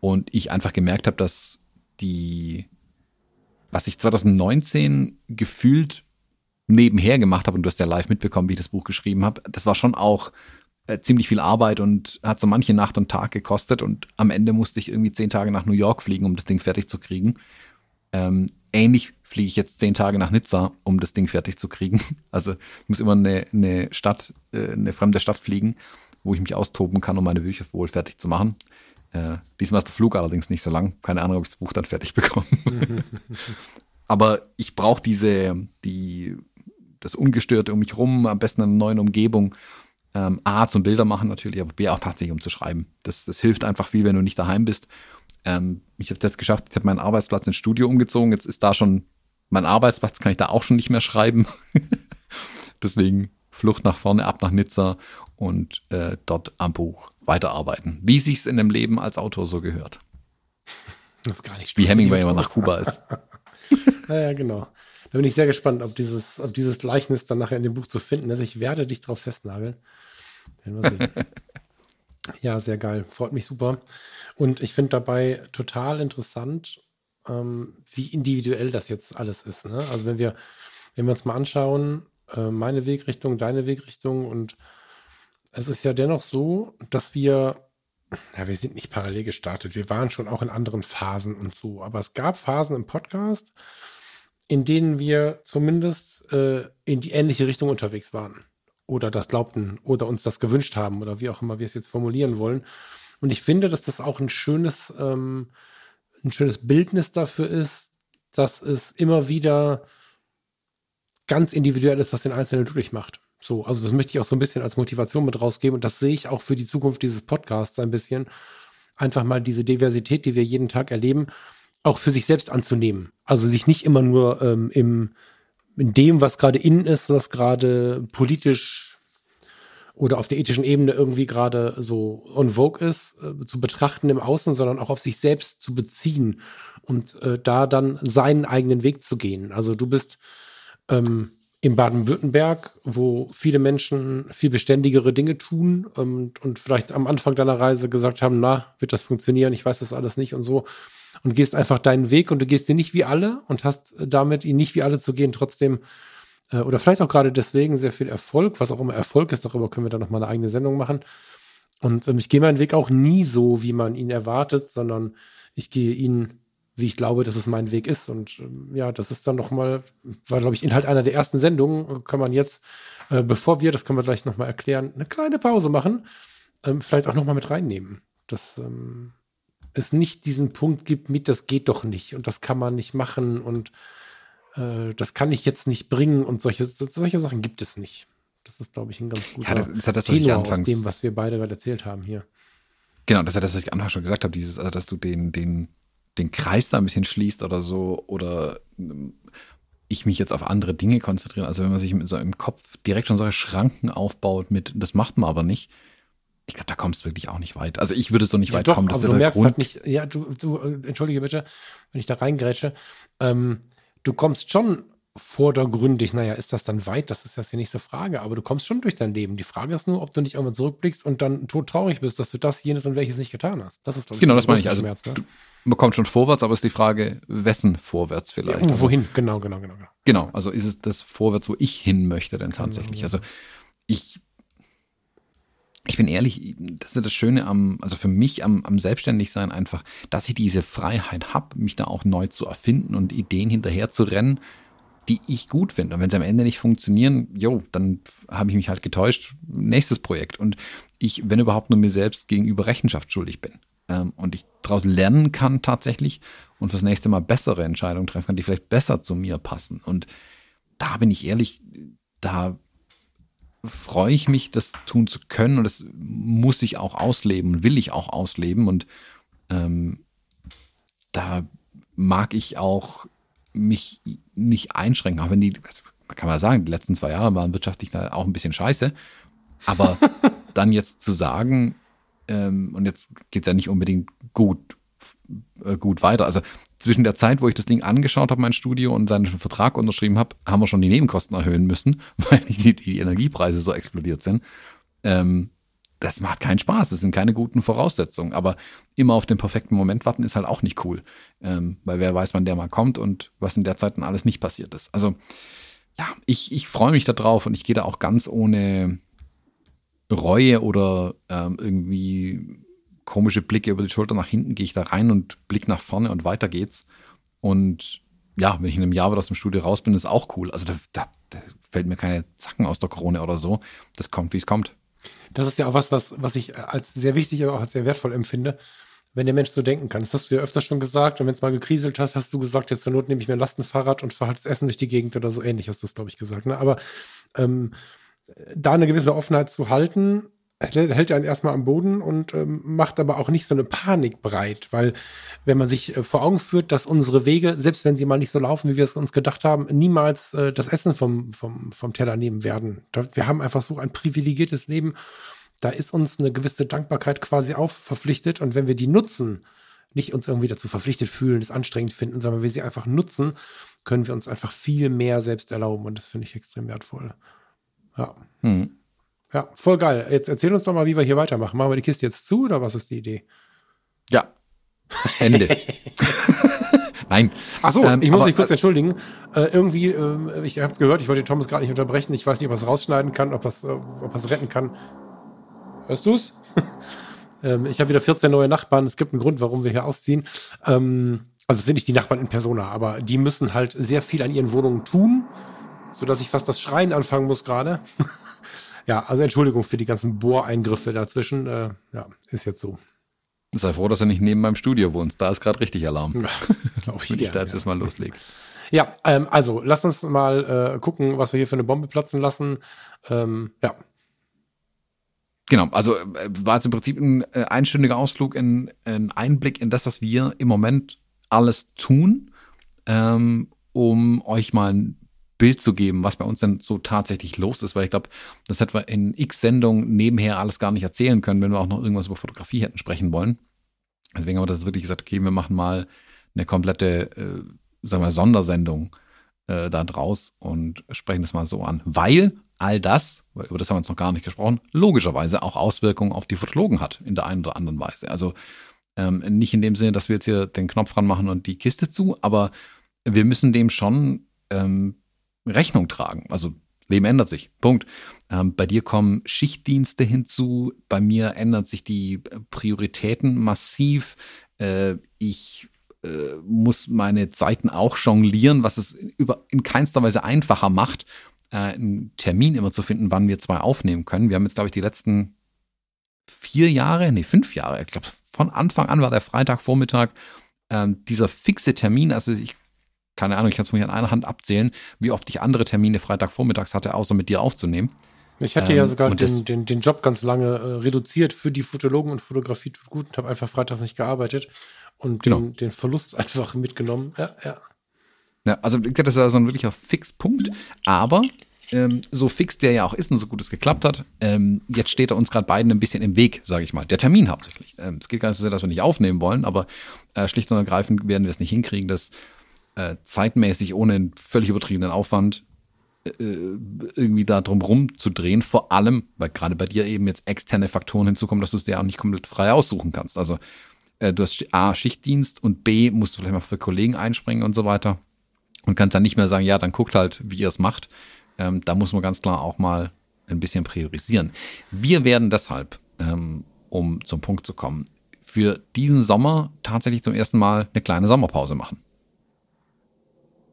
Und ich einfach gemerkt habe, dass die, was ich 2019 gefühlt nebenher gemacht habe, und du hast ja live mitbekommen, wie ich das Buch geschrieben habe, das war schon auch äh, ziemlich viel Arbeit und hat so manche Nacht und Tag gekostet und am Ende musste ich irgendwie zehn Tage nach New York fliegen, um das Ding fertig zu kriegen. Ähm, ähnlich fliege ich jetzt zehn Tage nach Nizza, um das Ding fertig zu kriegen. Also ich muss immer eine, eine Stadt, äh, eine fremde Stadt fliegen, wo ich mich austoben kann, um meine Bücher wohl fertig zu machen. Äh, diesmal ist der Flug allerdings nicht so lang. Keine Ahnung, ob ich das Buch dann fertig bekomme. Aber ich brauche diese, die, das Ungestörte um mich rum, am besten in einer neuen Umgebung. Ähm, A, zum Bilder machen natürlich, aber B, auch tatsächlich um zu schreiben. Das, das hilft einfach viel, wenn du nicht daheim bist. Ähm, ich habe es jetzt geschafft, ich habe meinen Arbeitsplatz ins Studio umgezogen. Jetzt ist da schon mein Arbeitsplatz, kann ich da auch schon nicht mehr schreiben. Deswegen Flucht nach vorne, ab nach Nizza und äh, dort am Buch weiterarbeiten. Wie sich es in dem Leben als Autor so gehört. Das ist gar nicht Wie Hemingway immer nach Kuba ist. ja, ja, genau. Da bin ich sehr gespannt, ob dieses, ob dieses Gleichnis dann nachher in dem Buch zu finden ist. Ich werde dich drauf festnageln. Werden wir sehen. ja, sehr geil. Freut mich super. Und ich finde dabei total interessant, ähm, wie individuell das jetzt alles ist. Ne? Also wenn wir, wenn wir uns mal anschauen, äh, meine Wegrichtung, deine Wegrichtung und es ist ja dennoch so, dass wir, ja, wir sind nicht parallel gestartet. Wir waren schon auch in anderen Phasen und so. Aber es gab Phasen im Podcast, in denen wir zumindest äh, in die ähnliche Richtung unterwegs waren. Oder das glaubten oder uns das gewünscht haben oder wie auch immer wir es jetzt formulieren wollen. Und ich finde, dass das auch ein schönes, ähm, ein schönes Bildnis dafür ist, dass es immer wieder ganz individuell ist, was den Einzelnen glücklich macht. So, also das möchte ich auch so ein bisschen als Motivation mit rausgeben und das sehe ich auch für die Zukunft dieses Podcasts ein bisschen. Einfach mal diese Diversität, die wir jeden Tag erleben, auch für sich selbst anzunehmen. Also sich nicht immer nur ähm, im, in dem, was gerade innen ist, was gerade politisch oder auf der ethischen Ebene irgendwie gerade so on vogue ist, äh, zu betrachten im Außen, sondern auch auf sich selbst zu beziehen und äh, da dann seinen eigenen Weg zu gehen. Also du bist ähm, in Baden-Württemberg, wo viele Menschen viel beständigere Dinge tun und, und vielleicht am Anfang deiner Reise gesagt haben, na, wird das funktionieren, ich weiß das alles nicht und so. Und gehst einfach deinen Weg und du gehst dir nicht wie alle und hast damit, ihn nicht wie alle zu gehen, trotzdem äh, oder vielleicht auch gerade deswegen sehr viel Erfolg, was auch immer Erfolg ist, darüber können wir dann nochmal eine eigene Sendung machen. Und ähm, ich gehe meinen Weg auch nie so, wie man ihn erwartet, sondern ich gehe ihn wie ich glaube, dass es mein Weg ist. Und ähm, ja, das ist dann nochmal, war, glaube ich, Inhalt einer der ersten Sendungen. Kann man jetzt, äh, bevor wir, das können wir gleich nochmal erklären, eine kleine Pause machen, ähm, vielleicht auch nochmal mit reinnehmen. Dass ähm, es nicht diesen Punkt gibt mit, das geht doch nicht und das kann man nicht machen und äh, das kann ich jetzt nicht bringen und solche, solche Sachen gibt es nicht. Das ist, glaube ich, ein ganz guter ja, das, das, das, Tenor aus dem, was wir beide gerade erzählt haben hier. Genau, das ist ja das, was ich anfangs schon gesagt habe, dieses, also dass du den, den den Kreis da ein bisschen schließt oder so oder ähm, ich mich jetzt auf andere Dinge konzentriere. Also wenn man sich so im Kopf direkt schon solche Schranken aufbaut mit, das macht man aber nicht. Ich glaube, da kommst du wirklich auch nicht weit. Also ich würde so nicht ja, weit doch, kommen. Das aber du merkst Grund. halt nicht, ja, du, du, äh, entschuldige bitte, wenn ich da reingrätsche, ähm, du kommst schon vordergründig, naja, ist das dann weit? Das ist ja die nächste Frage, aber du kommst schon durch dein Leben. Die Frage ist nur, ob du nicht irgendwann zurückblickst und dann tot traurig bist, dass du das, jenes und welches nicht getan hast. Das ist, glaube ich, Genau, das meine ich. Also, Schmerz, ne? du, man kommt schon vorwärts, aber ist die Frage, wessen vorwärts vielleicht? Ja, wohin? Genau, genau, genau, genau. Genau, also ist es das vorwärts, wo ich hin möchte denn tatsächlich? Also ich, ich bin ehrlich, das ist das Schöne am, also für mich am, am Selbstständigsein einfach, dass ich diese Freiheit habe, mich da auch neu zu erfinden und Ideen hinterher zu rennen, die ich gut finde. Und wenn sie am Ende nicht funktionieren, jo, dann habe ich mich halt getäuscht. Nächstes Projekt. Und ich, wenn überhaupt, nur mir selbst gegenüber Rechenschaft schuldig bin ähm, und ich daraus lernen kann tatsächlich und fürs nächste Mal bessere Entscheidungen treffen kann, die vielleicht besser zu mir passen. Und da bin ich ehrlich, da freue ich mich, das tun zu können und das muss ich auch ausleben und will ich auch ausleben und ähm, da mag ich auch mich nicht einschränken, auch wenn die, also kann man sagen, die letzten zwei Jahre waren wirtschaftlich auch ein bisschen scheiße, aber dann jetzt zu sagen, ähm, und jetzt geht es ja nicht unbedingt gut, äh, gut weiter. Also zwischen der Zeit, wo ich das Ding angeschaut habe, mein Studio, und dann den Vertrag unterschrieben habe, haben wir schon die Nebenkosten erhöhen müssen, weil die, die Energiepreise so explodiert sind. Ähm, das macht keinen Spaß, das sind keine guten Voraussetzungen. Aber immer auf den perfekten Moment warten ist halt auch nicht cool. Ähm, weil wer weiß, wann der mal kommt und was in der Zeit dann alles nicht passiert ist. Also ja, ich, ich freue mich darauf und ich gehe da auch ganz ohne, Reue oder ähm, irgendwie komische Blicke über die Schulter nach hinten, gehe ich da rein und blick nach vorne und weiter geht's. Und ja, wenn ich in einem Jahr wieder aus dem Studio raus bin, ist auch cool. Also da, da, da fällt mir keine Zacken aus der Krone oder so. Das kommt, wie es kommt. Das ist ja auch was, was, was ich als sehr wichtig, aber auch als sehr wertvoll empfinde, wenn der Mensch so denken kann. Das hast du ja öfter schon gesagt. Und wenn es mal gekriselt hast, hast du gesagt, jetzt zur Not nehme ich mir ein Lastenfahrrad und fahre halt das Essen durch die Gegend oder so ähnlich, hast du es, glaube ich, gesagt. Ne? Aber ähm, da eine gewisse Offenheit zu halten, hält einen erstmal am Boden und ähm, macht aber auch nicht so eine Panik breit, weil wenn man sich äh, vor Augen führt, dass unsere Wege, selbst wenn sie mal nicht so laufen, wie wir es uns gedacht haben, niemals äh, das Essen vom, vom, vom Teller nehmen werden. Da, wir haben einfach so ein privilegiertes Leben. Da ist uns eine gewisse Dankbarkeit quasi auch verpflichtet und wenn wir die nutzen, nicht uns irgendwie dazu verpflichtet fühlen, es anstrengend finden, sondern wir sie einfach nutzen, können wir uns einfach viel mehr selbst erlauben und das finde ich extrem wertvoll. Ja. Hm. Ja, voll geil. Jetzt erzähl uns doch mal, wie wir hier weitermachen. Machen wir die Kiste jetzt zu oder was ist die Idee? Ja. Ende. Nein. Ach so, ähm, ich muss aber, mich kurz äh, entschuldigen. Äh, irgendwie, äh, ich habe es gehört, ich wollte Thomas gerade nicht unterbrechen. Ich weiß nicht, ob er es rausschneiden kann, ob er es äh, retten kann. Hörst du's? ähm, ich habe wieder 14 neue Nachbarn. Es gibt einen Grund, warum wir hier ausziehen. Ähm, also es sind nicht die Nachbarn in Persona, aber die müssen halt sehr viel an ihren Wohnungen tun, sodass ich fast das Schreien anfangen muss gerade. ja, also Entschuldigung für die ganzen Bohreingriffe dazwischen. Äh, ja, ist jetzt so. Sei froh, dass du nicht neben meinem Studio wohnst. Da ist gerade richtig Alarm. Ja, ich, Wenn ich da jetzt ja. erstmal loslege. Ja, ähm, also lass uns mal äh, gucken, was wir hier für eine Bombe platzen lassen. Ähm, ja. Genau, also äh, war jetzt im Prinzip ein äh, einstündiger Ausflug, ein, ein, Einblick in das, was wir im Moment alles tun, ähm, um euch mal ein Bild zu geben, was bei uns denn so tatsächlich los ist, weil ich glaube, das hätten wir in x Sendungen nebenher alles gar nicht erzählen können, wenn wir auch noch irgendwas über Fotografie hätten sprechen wollen. Deswegen haben wir das wirklich gesagt, okay, wir machen mal eine komplette, äh, sagen wir, Sondersendung äh, da draus und sprechen das mal so an. Weil all das, über das haben wir uns noch gar nicht gesprochen, logischerweise auch Auswirkungen auf die Fotologen hat, in der einen oder anderen Weise. Also ähm, nicht in dem Sinne, dass wir jetzt hier den Knopf ranmachen und die Kiste zu, aber wir müssen dem schon ähm, Rechnung tragen. Also Leben ändert sich. Punkt. Ähm, bei dir kommen Schichtdienste hinzu. Bei mir ändern sich die Prioritäten massiv. Äh, ich äh, muss meine Zeiten auch jonglieren, was es über, in keinster Weise einfacher macht, äh, einen Termin immer zu finden, wann wir zwei aufnehmen können. Wir haben jetzt, glaube ich, die letzten vier Jahre, nee, fünf Jahre, ich glaube, von Anfang an war der Freitagvormittag ähm, dieser fixe Termin. Also ich keine Ahnung, ich kann es mir an einer Hand abzählen, wie oft ich andere Termine Freitagvormittags hatte, außer mit dir aufzunehmen. Ich hatte ähm, ja sogar den, den, den Job ganz lange äh, reduziert für die Fotologen und Fotografie tut gut und habe einfach freitags nicht gearbeitet und genau. den, den, Verlust einfach mitgenommen. Ja, ja. ja also das ist ja so ein wirklicher Fixpunkt, aber ähm, so fix der ja auch ist und so gut es geklappt hat, ähm, jetzt steht er uns gerade beiden ein bisschen im Weg, sage ich mal. Der Termin hauptsächlich. Ähm, es geht gar nicht so sehr, dass wir nicht aufnehmen wollen, aber äh, schlicht und ergreifend werden wir es nicht hinkriegen, dass äh, zeitmäßig ohne einen völlig übertriebenen Aufwand äh, irgendwie da drum rumzudrehen. Vor allem, weil gerade bei dir eben jetzt externe Faktoren hinzukommen, dass du es dir auch nicht komplett frei aussuchen kannst. Also äh, du hast A, Schichtdienst und B, musst du vielleicht mal für Kollegen einspringen und so weiter. Und kannst dann nicht mehr sagen, ja, dann guckt halt, wie ihr es macht. Ähm, da muss man ganz klar auch mal ein bisschen priorisieren. Wir werden deshalb, ähm, um zum Punkt zu kommen, für diesen Sommer tatsächlich zum ersten Mal eine kleine Sommerpause machen.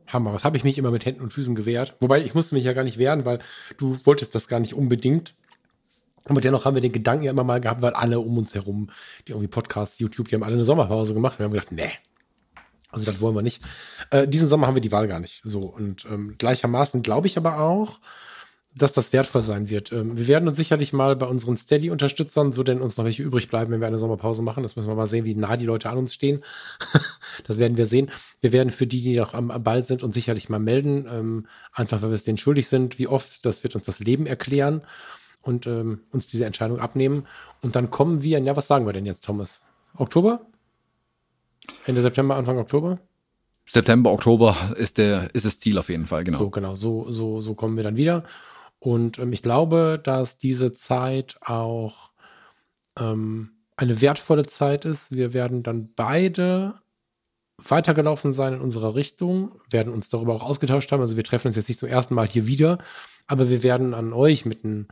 Hammer. Was habe ich mich immer mit Händen und Füßen gewehrt? Wobei ich musste mich ja gar nicht wehren, weil du wolltest das gar nicht unbedingt. Aber dennoch haben wir den Gedanken ja immer mal gehabt, weil alle um uns herum, die irgendwie Podcasts, YouTube, die haben alle eine Sommerpause gemacht. Wir haben gedacht, nee, also das wollen wir nicht. Äh, diesen Sommer haben wir die Wahl gar nicht. So und ähm, gleichermaßen glaube ich aber auch, dass das wertvoll sein wird. Ähm, wir werden uns sicherlich mal bei unseren Steady-Unterstützern, so denn uns noch welche übrig bleiben, wenn wir eine Sommerpause machen. Das müssen wir mal sehen, wie nah die Leute an uns stehen. das werden wir sehen. Wir werden für die, die noch am Ball sind, uns sicherlich mal melden. Ähm, einfach, weil wir es denen schuldig sind. Wie oft, das wird uns das Leben erklären und ähm, uns diese Entscheidung abnehmen. Und dann kommen wir, ja, was sagen wir denn jetzt, Thomas? Oktober? Ende September, Anfang Oktober? September, Oktober ist der, ist das Ziel auf jeden Fall, genau. So, genau, so, so, so kommen wir dann wieder. Und ähm, ich glaube, dass diese Zeit auch ähm, eine wertvolle Zeit ist. Wir werden dann beide weitergelaufen sein in unserer Richtung, werden uns darüber auch ausgetauscht haben. Also wir treffen uns jetzt nicht zum ersten Mal hier wieder, aber wir werden an euch mit einem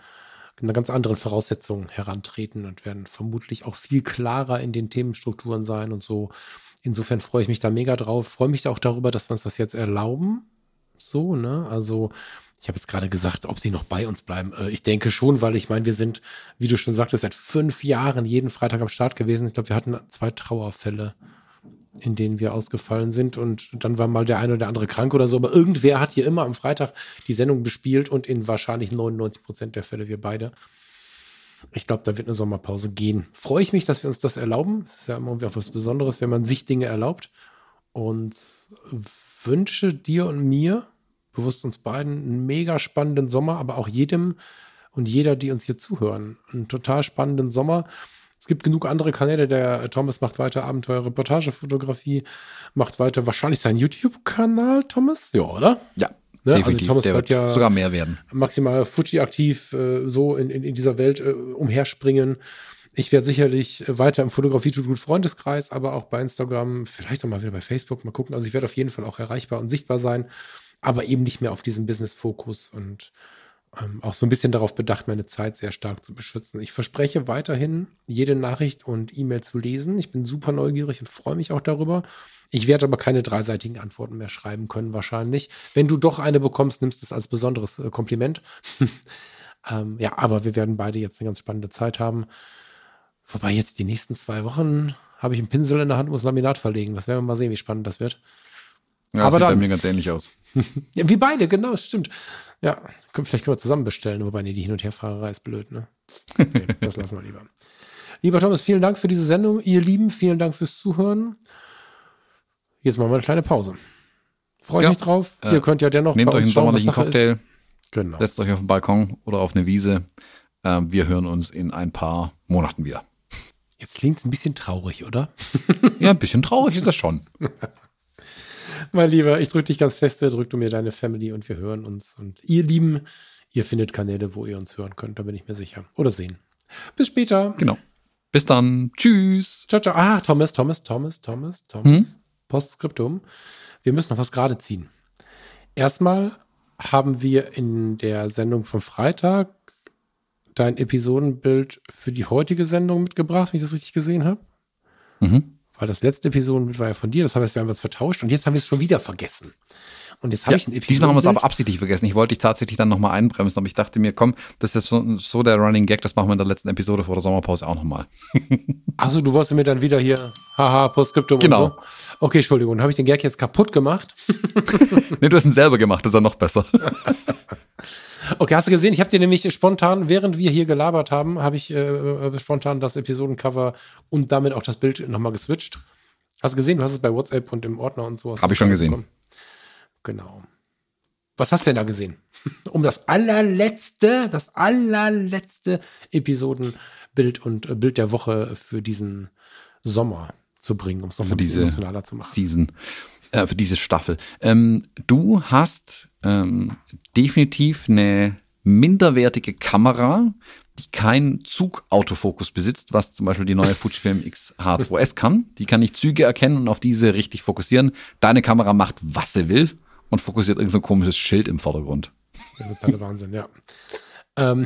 einer ganz anderen Voraussetzungen herantreten und werden vermutlich auch viel klarer in den Themenstrukturen sein und so. Insofern freue ich mich da mega drauf. Freue mich auch darüber, dass wir uns das jetzt erlauben. So, ne? Also, ich habe jetzt gerade gesagt, ob sie noch bei uns bleiben. Äh, ich denke schon, weil ich meine, wir sind, wie du schon sagtest, seit fünf Jahren jeden Freitag am Start gewesen. Ich glaube, wir hatten zwei Trauerfälle in denen wir ausgefallen sind. Und dann war mal der eine oder andere krank oder so. Aber irgendwer hat hier immer am Freitag die Sendung bespielt und in wahrscheinlich 99 Prozent der Fälle wir beide. Ich glaube, da wird eine Sommerpause gehen. Freue ich mich, dass wir uns das erlauben. Es ist ja immer auch was Besonderes, wenn man sich Dinge erlaubt. Und wünsche dir und mir, bewusst uns beiden, einen mega spannenden Sommer, aber auch jedem und jeder, die uns hier zuhören, einen total spannenden Sommer. Es gibt genug andere Kanäle. Der Thomas macht weiter Abenteuer-Reportagefotografie, macht weiter wahrscheinlich seinen YouTube-Kanal, Thomas. Ja, oder? Ja. Ne? Also definitiv. Also Thomas wird ja sogar mehr werden. Maximal Fuji aktiv, äh, so in, in, in, dieser Welt äh, umherspringen. Ich werde sicherlich weiter im Fotografie tut gut Freundeskreis, aber auch bei Instagram, vielleicht auch mal wieder bei Facebook mal gucken. Also ich werde auf jeden Fall auch erreichbar und sichtbar sein, aber eben nicht mehr auf diesem Business-Fokus und ähm, auch so ein bisschen darauf bedacht, meine Zeit sehr stark zu beschützen. Ich verspreche weiterhin, jede Nachricht und E-Mail zu lesen. Ich bin super neugierig und freue mich auch darüber. Ich werde aber keine dreiseitigen Antworten mehr schreiben können, wahrscheinlich. Wenn du doch eine bekommst, nimmst du es als besonderes äh, Kompliment. ähm, ja, aber wir werden beide jetzt eine ganz spannende Zeit haben. Wobei jetzt die nächsten zwei Wochen habe ich einen Pinsel in der Hand, muss Laminat verlegen. Das werden wir mal sehen, wie spannend das wird. Ja, aber sieht dann, bei mir ganz ähnlich aus. ja, wie beide, genau, stimmt. Ja, vielleicht können wir zusammen bestellen, wobei nee, die Hin- und Herfahrerei ist blöd, ne? Nee, das lassen wir lieber. Lieber Thomas, vielen Dank für diese Sendung. Ihr Lieben, vielen Dank fürs Zuhören. Jetzt machen wir eine kleine Pause. Freue ja, mich drauf. Äh, Ihr könnt ja dennoch. Nehmt euch einen sommerlichen Cocktail. Genau. Setzt euch auf den Balkon oder auf eine Wiese. Äh, wir hören uns in ein paar Monaten wieder. Jetzt klingt es ein bisschen traurig, oder? ja, ein bisschen traurig ist das schon. mein Lieber, ich drücke dich ganz fest, drück du mir deine Family und wir hören uns. Und ihr Lieben, ihr findet Kanäle, wo ihr uns hören könnt, da bin ich mir sicher. Oder sehen. Bis später. Genau. Bis dann. Tschüss. Ciao, ciao. Ah, Thomas, Thomas, Thomas, Thomas, Thomas. Hm? Postskriptum. Wir müssen noch was gerade ziehen. Erstmal haben wir in der Sendung vom Freitag dein Episodenbild für die heutige Sendung mitgebracht, wenn ich das richtig gesehen habe. Mhm weil das letzte Episodenbild war ja von dir, das heißt, wir haben es vertauscht und jetzt haben wir es schon wieder vergessen. Und jetzt habe ja, ich ein Episoden. Diesmal haben wir es aber absichtlich vergessen. Ich wollte dich tatsächlich dann nochmal einbremsen, aber ich dachte mir, komm, das ist so, so, der Running Gag, das machen wir in der letzten Episode vor der Sommerpause auch nochmal. Achso, du wolltest mir dann wieder hier, haha, Postskriptum genau. und so. Okay, Entschuldigung, habe ich den Gag jetzt kaputt gemacht? nee, du hast ihn selber gemacht, das ist ja noch besser. Okay, hast du gesehen? Ich habe dir nämlich spontan, während wir hier gelabert haben, habe ich äh, äh, spontan das Episodencover und damit auch das Bild nochmal geswitcht. Hast du gesehen? Du hast es bei WhatsApp und im Ordner und so. Habe ich schon gesehen. Bekommen. Genau. Was hast du denn da gesehen? Um das allerletzte, das allerletzte Episodenbild und äh, Bild der Woche für diesen Sommer zu bringen, um es noch ein bisschen emotionaler zu machen. Season, äh, für diese Staffel. Ähm, du hast ähm, definitiv eine minderwertige Kamera, die keinen Zugautofokus besitzt, was zum Beispiel die neue Fujifilm X-H2S kann. Die kann nicht Züge erkennen und auf diese richtig fokussieren. Deine Kamera macht, was sie will und fokussiert irgendein so komisches Schild im Vordergrund. Das ist halt Wahnsinn, ja. Ähm,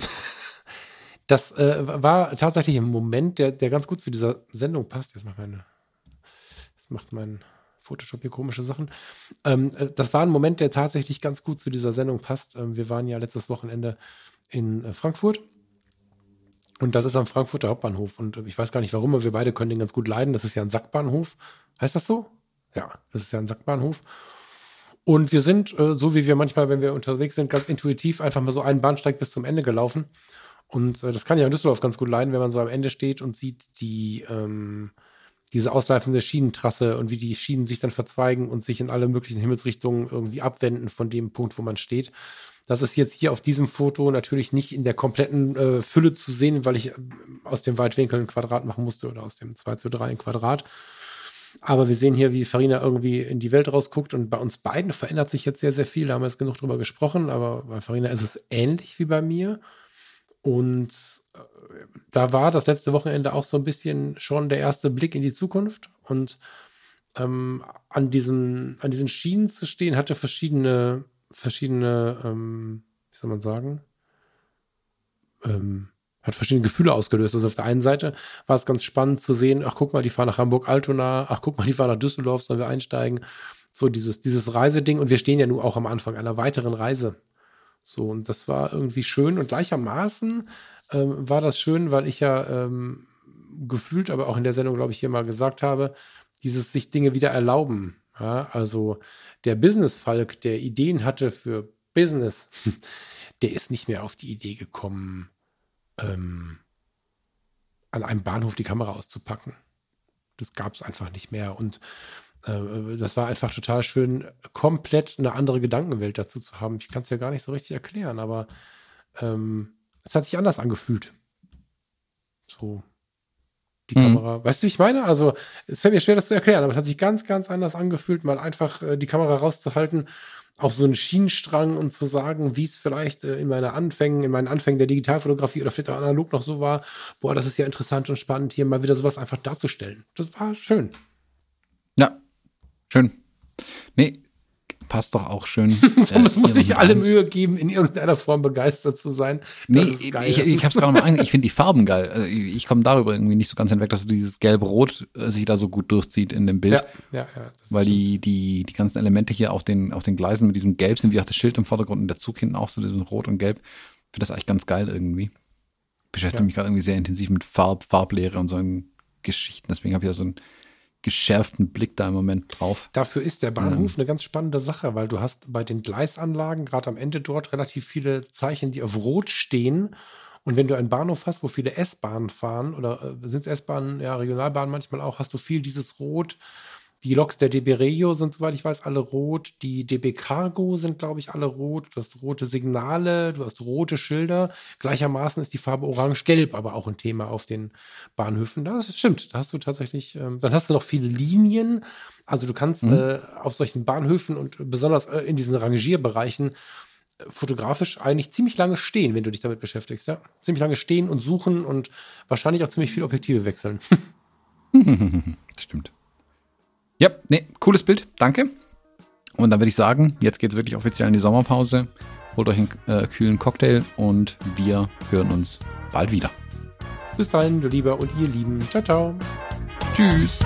das äh, war tatsächlich ein Moment, der, der ganz gut zu dieser Sendung passt. Jetzt macht meine, jetzt macht mein Photoshop hier komische Sachen. Ähm, äh, das war ein Moment, der tatsächlich ganz gut zu dieser Sendung passt. Ähm, wir waren ja letztes Wochenende in äh, Frankfurt. Und das ist am Frankfurter Hauptbahnhof. Und äh, ich weiß gar nicht warum, aber wir beide können den ganz gut leiden. Das ist ja ein Sackbahnhof. Heißt das so? Ja, das ist ja ein Sackbahnhof. Und wir sind, äh, so wie wir manchmal, wenn wir unterwegs sind, ganz intuitiv einfach mal so einen Bahnsteig bis zum Ende gelaufen. Und äh, das kann ja in Düsseldorf ganz gut leiden, wenn man so am Ende steht und sieht die, ähm, diese Ausleifung Schienentrasse und wie die Schienen sich dann verzweigen und sich in alle möglichen Himmelsrichtungen irgendwie abwenden von dem Punkt, wo man steht. Das ist jetzt hier auf diesem Foto natürlich nicht in der kompletten äh, Fülle zu sehen, weil ich äh, aus dem Weitwinkel ein Quadrat machen musste oder aus dem 2 zu 3 ein Quadrat. Aber wir sehen hier, wie Farina irgendwie in die Welt rausguckt und bei uns beiden verändert sich jetzt sehr, sehr viel. Da haben wir jetzt genug drüber gesprochen, aber bei Farina ist es ähnlich wie bei mir. Und äh, da war das letzte Wochenende auch so ein bisschen schon der erste Blick in die Zukunft. Und ähm, an, diesem, an diesen Schienen zu stehen, hatte verschiedene, verschiedene, ähm, wie soll man sagen, ähm, hat verschiedene Gefühle ausgelöst. Also auf der einen Seite war es ganz spannend zu sehen, ach guck mal, die fahren nach Hamburg-Altona, ach guck mal, die fahren nach Düsseldorf, sollen wir einsteigen? So dieses, dieses Reiseding und wir stehen ja nun auch am Anfang einer weiteren Reise. So, und das war irgendwie schön und gleichermaßen ähm, war das schön, weil ich ja ähm, gefühlt, aber auch in der Sendung, glaube ich, hier mal gesagt habe, dieses sich Dinge wieder erlauben. Ja, also der Business-Falk, der Ideen hatte für Business, der ist nicht mehr auf die Idee gekommen, ähm, an einem Bahnhof die Kamera auszupacken. Das gab es einfach nicht mehr. Und das war einfach total schön, komplett eine andere Gedankenwelt dazu zu haben. Ich kann es ja gar nicht so richtig erklären, aber ähm, es hat sich anders angefühlt. So, die mhm. Kamera. Weißt du, wie ich meine? Also, es fällt mir schwer, das zu erklären, aber es hat sich ganz, ganz anders angefühlt, mal einfach äh, die Kamera rauszuhalten auf so einen Schienenstrang und zu sagen, wie es vielleicht äh, in meiner Anfängen, in meinen Anfängen der Digitalfotografie oder vielleicht auch analog noch so war, boah, das ist ja interessant und spannend, hier mal wieder sowas einfach darzustellen. Das war schön. Schön. Nee, passt doch auch schön. Thomas äh, muss sich alle Mühe geben, in irgendeiner Form begeistert zu sein. Nee, ich, ich, ich habe es gerade mal angefangen. Ich finde die Farben geil. Also ich, ich komme darüber irgendwie nicht so ganz hinweg, dass dieses Gelb-Rot äh, sich da so gut durchzieht in dem Bild. Ja, ja, ja. Weil die, die, die ganzen Elemente hier auf den, auf den Gleisen mit diesem Gelb sind, wie auch das Schild im Vordergrund und der Zug hinten auch so, diesem Rot und Gelb. Ich finde das eigentlich ganz geil irgendwie. Beschäftige ja. mich gerade irgendwie sehr intensiv mit Farb, Farblehre und so Geschichten. Deswegen habe ich ja so ein geschärften Blick da im Moment drauf. Dafür ist der Bahnhof ähm. eine ganz spannende Sache, weil du hast bei den Gleisanlagen gerade am Ende dort relativ viele Zeichen, die auf Rot stehen. Und wenn du einen Bahnhof hast, wo viele S-Bahnen fahren, oder äh, sind es S-Bahnen, ja, Regionalbahnen manchmal auch, hast du viel dieses Rot die Loks der DB Regio sind, soweit ich weiß, alle rot. Die DB Cargo sind, glaube ich, alle rot. Du hast rote Signale, du hast rote Schilder. Gleichermaßen ist die Farbe orange-gelb aber auch ein Thema auf den Bahnhöfen. Das stimmt. Da hast du tatsächlich, ähm, dann hast du noch viele Linien. Also du kannst mhm. äh, auf solchen Bahnhöfen und besonders äh, in diesen Rangierbereichen äh, fotografisch eigentlich ziemlich lange stehen, wenn du dich damit beschäftigst. Ja? Ziemlich lange stehen und suchen und wahrscheinlich auch ziemlich viel Objektive wechseln. Stimmt. Ja, nee, cooles Bild, danke. Und dann würde ich sagen, jetzt geht es wirklich offiziell in die Sommerpause. Holt euch einen äh, kühlen Cocktail und wir hören uns bald wieder. Bis dahin, du Lieber und ihr Lieben. Ciao, ciao. Tschüss.